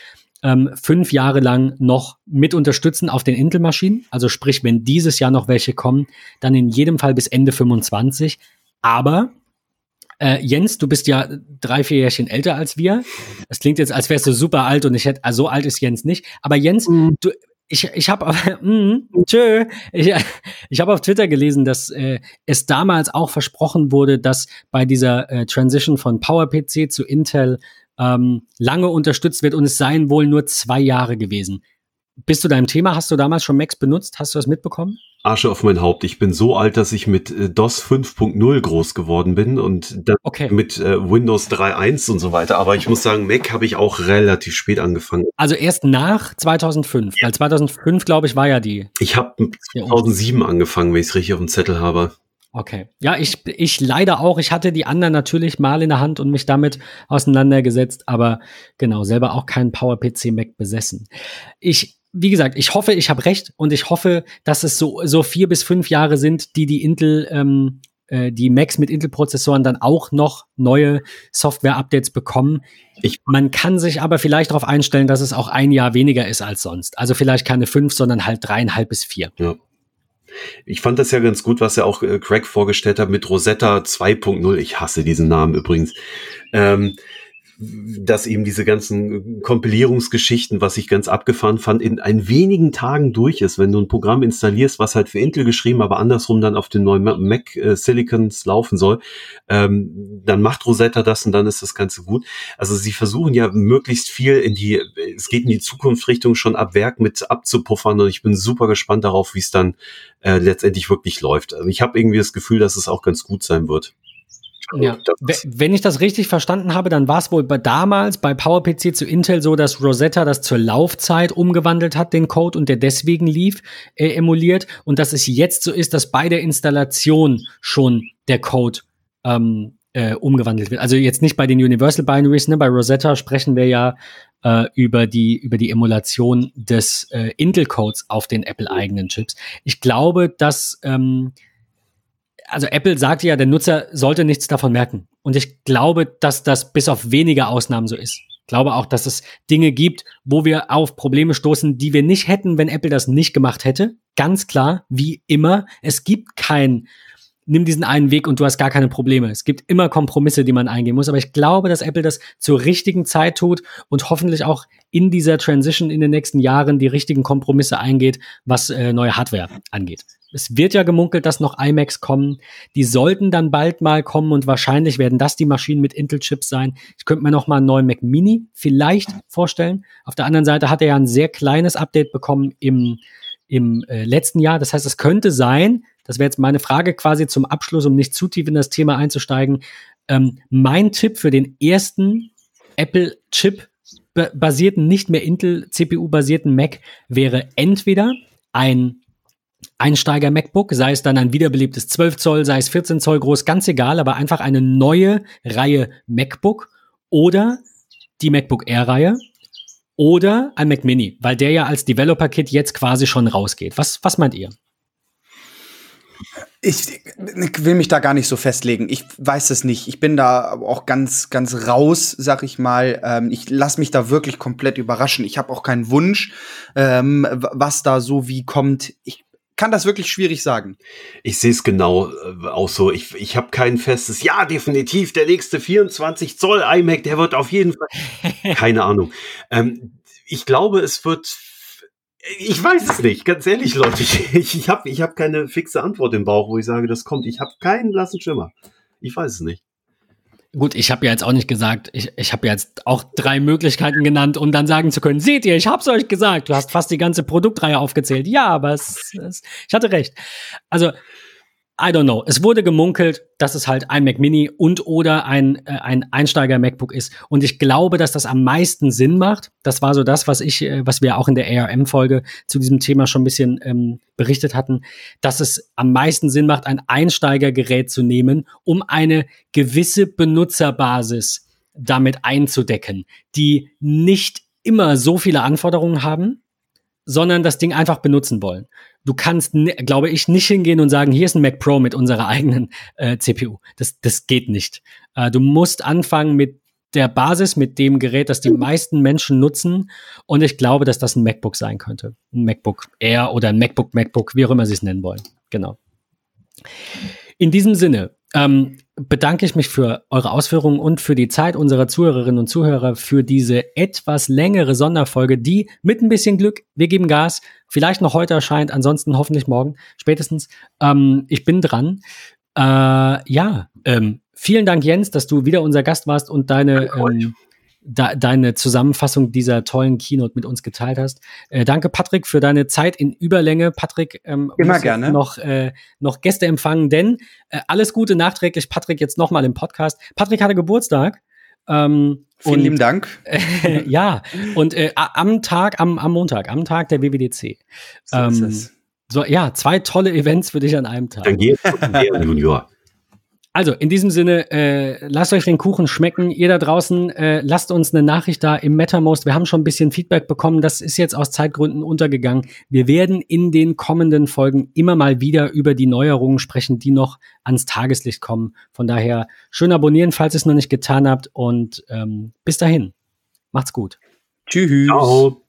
ähm, fünf Jahre lang noch mit unterstützen auf den Intel-Maschinen. Also sprich, wenn dieses Jahr noch welche kommen, dann in jedem Fall bis Ende 25. Aber äh, Jens, du bist ja drei, vier Jährchen älter als wir. Es klingt jetzt, als wärst du super alt und ich hätte, also so alt ist Jens nicht. Aber Jens, mhm. du, ich, ich habe mm, tschö, ich, ich hab auf Twitter gelesen, dass äh, es damals auch versprochen wurde, dass bei dieser äh, Transition von PowerPC zu Intel ähm, lange unterstützt wird und es seien wohl nur zwei Jahre gewesen. Bist du deinem Thema? Hast du damals schon Macs benutzt? Hast du das mitbekommen? Asche auf mein Haupt. Ich bin so alt, dass ich mit äh, DOS 5.0 groß geworden bin und dann okay. mit äh, Windows 3.1 und so weiter. Aber ich muss sagen, Mac habe ich auch relativ spät angefangen. Also erst nach 2005. Ja. Weil 2005, glaube ich, war ja die. Ich habe 2007 angefangen, wenn ich es richtig auf dem Zettel habe. Okay. Ja, ich, ich leider auch. Ich hatte die anderen natürlich mal in der Hand und mich damit auseinandergesetzt, aber genau, selber auch keinen PowerPC Mac besessen. Ich, wie gesagt, ich hoffe, ich habe recht und ich hoffe, dass es so, so vier bis fünf Jahre sind, die die Intel, ähm, äh, die Macs mit Intel-Prozessoren dann auch noch neue Software-Updates bekommen. Ich, man kann sich aber vielleicht darauf einstellen, dass es auch ein Jahr weniger ist als sonst. Also vielleicht keine fünf, sondern halt dreieinhalb bis vier. Ja. Ich fand das ja ganz gut, was er auch äh, Craig vorgestellt hat mit Rosetta 2.0. Ich hasse diesen Namen übrigens. Ähm, dass eben diese ganzen Kompilierungsgeschichten, was ich ganz abgefahren fand, in ein wenigen Tagen durch ist. Wenn du ein Programm installierst, was halt für Intel geschrieben, aber andersrum dann auf den neuen Mac äh, Silicons laufen soll, ähm, dann macht Rosetta das und dann ist das Ganze gut. Also sie versuchen ja möglichst viel in die, es geht in die Zukunftsrichtung schon ab Werk mit abzupuffern und ich bin super gespannt darauf, wie es dann äh, letztendlich wirklich läuft. Also ich habe irgendwie das Gefühl, dass es auch ganz gut sein wird. Ja. Wenn ich das richtig verstanden habe, dann war es wohl bei damals bei PowerPC zu Intel so, dass Rosetta das zur Laufzeit umgewandelt hat, den Code, und der deswegen lief, äh, emuliert. Und dass es jetzt so ist, dass bei der Installation schon der Code ähm, äh, umgewandelt wird. Also jetzt nicht bei den Universal Binaries, ne? bei Rosetta sprechen wir ja äh, über, die, über die Emulation des äh, Intel-Codes auf den Apple-eigenen Chips. Ich glaube, dass ähm, also Apple sagt ja, der Nutzer sollte nichts davon merken. Und ich glaube, dass das bis auf wenige Ausnahmen so ist. Ich glaube auch, dass es Dinge gibt, wo wir auf Probleme stoßen, die wir nicht hätten, wenn Apple das nicht gemacht hätte. Ganz klar, wie immer. Es gibt kein nimm diesen einen Weg und du hast gar keine Probleme. Es gibt immer Kompromisse, die man eingehen muss. Aber ich glaube, dass Apple das zur richtigen Zeit tut und hoffentlich auch in dieser Transition in den nächsten Jahren die richtigen Kompromisse eingeht, was äh, neue Hardware angeht. Es wird ja gemunkelt, dass noch iMacs kommen. Die sollten dann bald mal kommen und wahrscheinlich werden das die Maschinen mit Intel-Chips sein. Ich könnte mir noch mal einen neuen Mac Mini vielleicht vorstellen. Auf der anderen Seite hat er ja ein sehr kleines Update bekommen im, im äh, letzten Jahr. Das heißt, es könnte sein, das wäre jetzt meine Frage quasi zum Abschluss, um nicht zu tief in das Thema einzusteigen. Ähm, mein Tipp für den ersten Apple-Chip basierten, nicht mehr Intel-CPU-basierten Mac wäre entweder ein Einsteiger MacBook, sei es dann ein wiederbelebtes 12 Zoll, sei es 14 Zoll groß, ganz egal, aber einfach eine neue Reihe MacBook oder die MacBook Air Reihe oder ein Mac Mini, weil der ja als Developer Kit jetzt quasi schon rausgeht. Was, was meint ihr? Ich, will mich da gar nicht so festlegen. Ich weiß es nicht. Ich bin da auch ganz, ganz raus, sag ich mal. Ähm, ich lasse mich da wirklich komplett überraschen. Ich habe auch keinen Wunsch, ähm, was da so wie kommt. Ich kann das wirklich schwierig sagen. Ich sehe es genau äh, auch so. Ich, ich habe kein festes, ja, definitiv, der nächste 24 Zoll iMac, der wird auf jeden Fall. Keine Ahnung. Ähm, ich glaube, es wird ich weiß es nicht, ganz ehrlich, Leute. Ich, ich habe ich hab keine fixe Antwort im Bauch, wo ich sage, das kommt. Ich habe keinen blassen Schimmer. Ich weiß es nicht. Gut, ich habe ja jetzt auch nicht gesagt, ich, ich habe jetzt auch drei Möglichkeiten genannt, um dann sagen zu können, seht ihr, ich hab's euch gesagt, du hast fast die ganze Produktreihe aufgezählt. Ja, aber es, es, ich hatte recht. Also I don't know. Es wurde gemunkelt, dass es halt ein Mac Mini und oder ein, äh, ein Einsteiger MacBook ist. Und ich glaube, dass das am meisten Sinn macht. Das war so das, was ich, äh, was wir auch in der ARM-Folge zu diesem Thema schon ein bisschen ähm, berichtet hatten, dass es am meisten Sinn macht, ein Einsteigergerät zu nehmen, um eine gewisse Benutzerbasis damit einzudecken, die nicht immer so viele Anforderungen haben, sondern das Ding einfach benutzen wollen. Du kannst, glaube ich, nicht hingehen und sagen, hier ist ein Mac Pro mit unserer eigenen äh, CPU. Das, das geht nicht. Äh, du musst anfangen mit der Basis, mit dem Gerät, das die mhm. meisten Menschen nutzen. Und ich glaube, dass das ein MacBook sein könnte. Ein MacBook Air oder ein MacBook, MacBook, wie auch immer sie es nennen wollen. Genau. In diesem Sinne, ähm, bedanke ich mich für eure Ausführungen und für die Zeit unserer Zuhörerinnen und Zuhörer für diese etwas längere Sonderfolge, die mit ein bisschen Glück, wir geben Gas, vielleicht noch heute erscheint, ansonsten hoffentlich morgen, spätestens. Ähm, ich bin dran. Äh, ja, ähm, vielen Dank, Jens, dass du wieder unser Gast warst und deine ähm, da, deine Zusammenfassung dieser tollen Keynote mit uns geteilt hast. Äh, danke, Patrick, für deine Zeit in Überlänge. Patrick, ähm, immer gerne noch äh, noch Gäste empfangen, denn äh, alles Gute nachträglich. Patrick jetzt noch mal im Podcast. Patrick hatte Geburtstag. Ähm, Vielen und, lieben Dank. Äh, ja, und äh, am Tag, am, am Montag, am Tag der WWDC. So ähm, So, ja, zwei tolle Events für dich an einem Tag. Dann geht Junior. Also, in diesem Sinne, äh, lasst euch den Kuchen schmecken. Ihr da draußen, äh, lasst uns eine Nachricht da im MetaMost. Wir haben schon ein bisschen Feedback bekommen. Das ist jetzt aus Zeitgründen untergegangen. Wir werden in den kommenden Folgen immer mal wieder über die Neuerungen sprechen, die noch ans Tageslicht kommen. Von daher schön abonnieren, falls ihr es noch nicht getan habt. Und ähm, bis dahin, macht's gut. Tschüss. Ciao.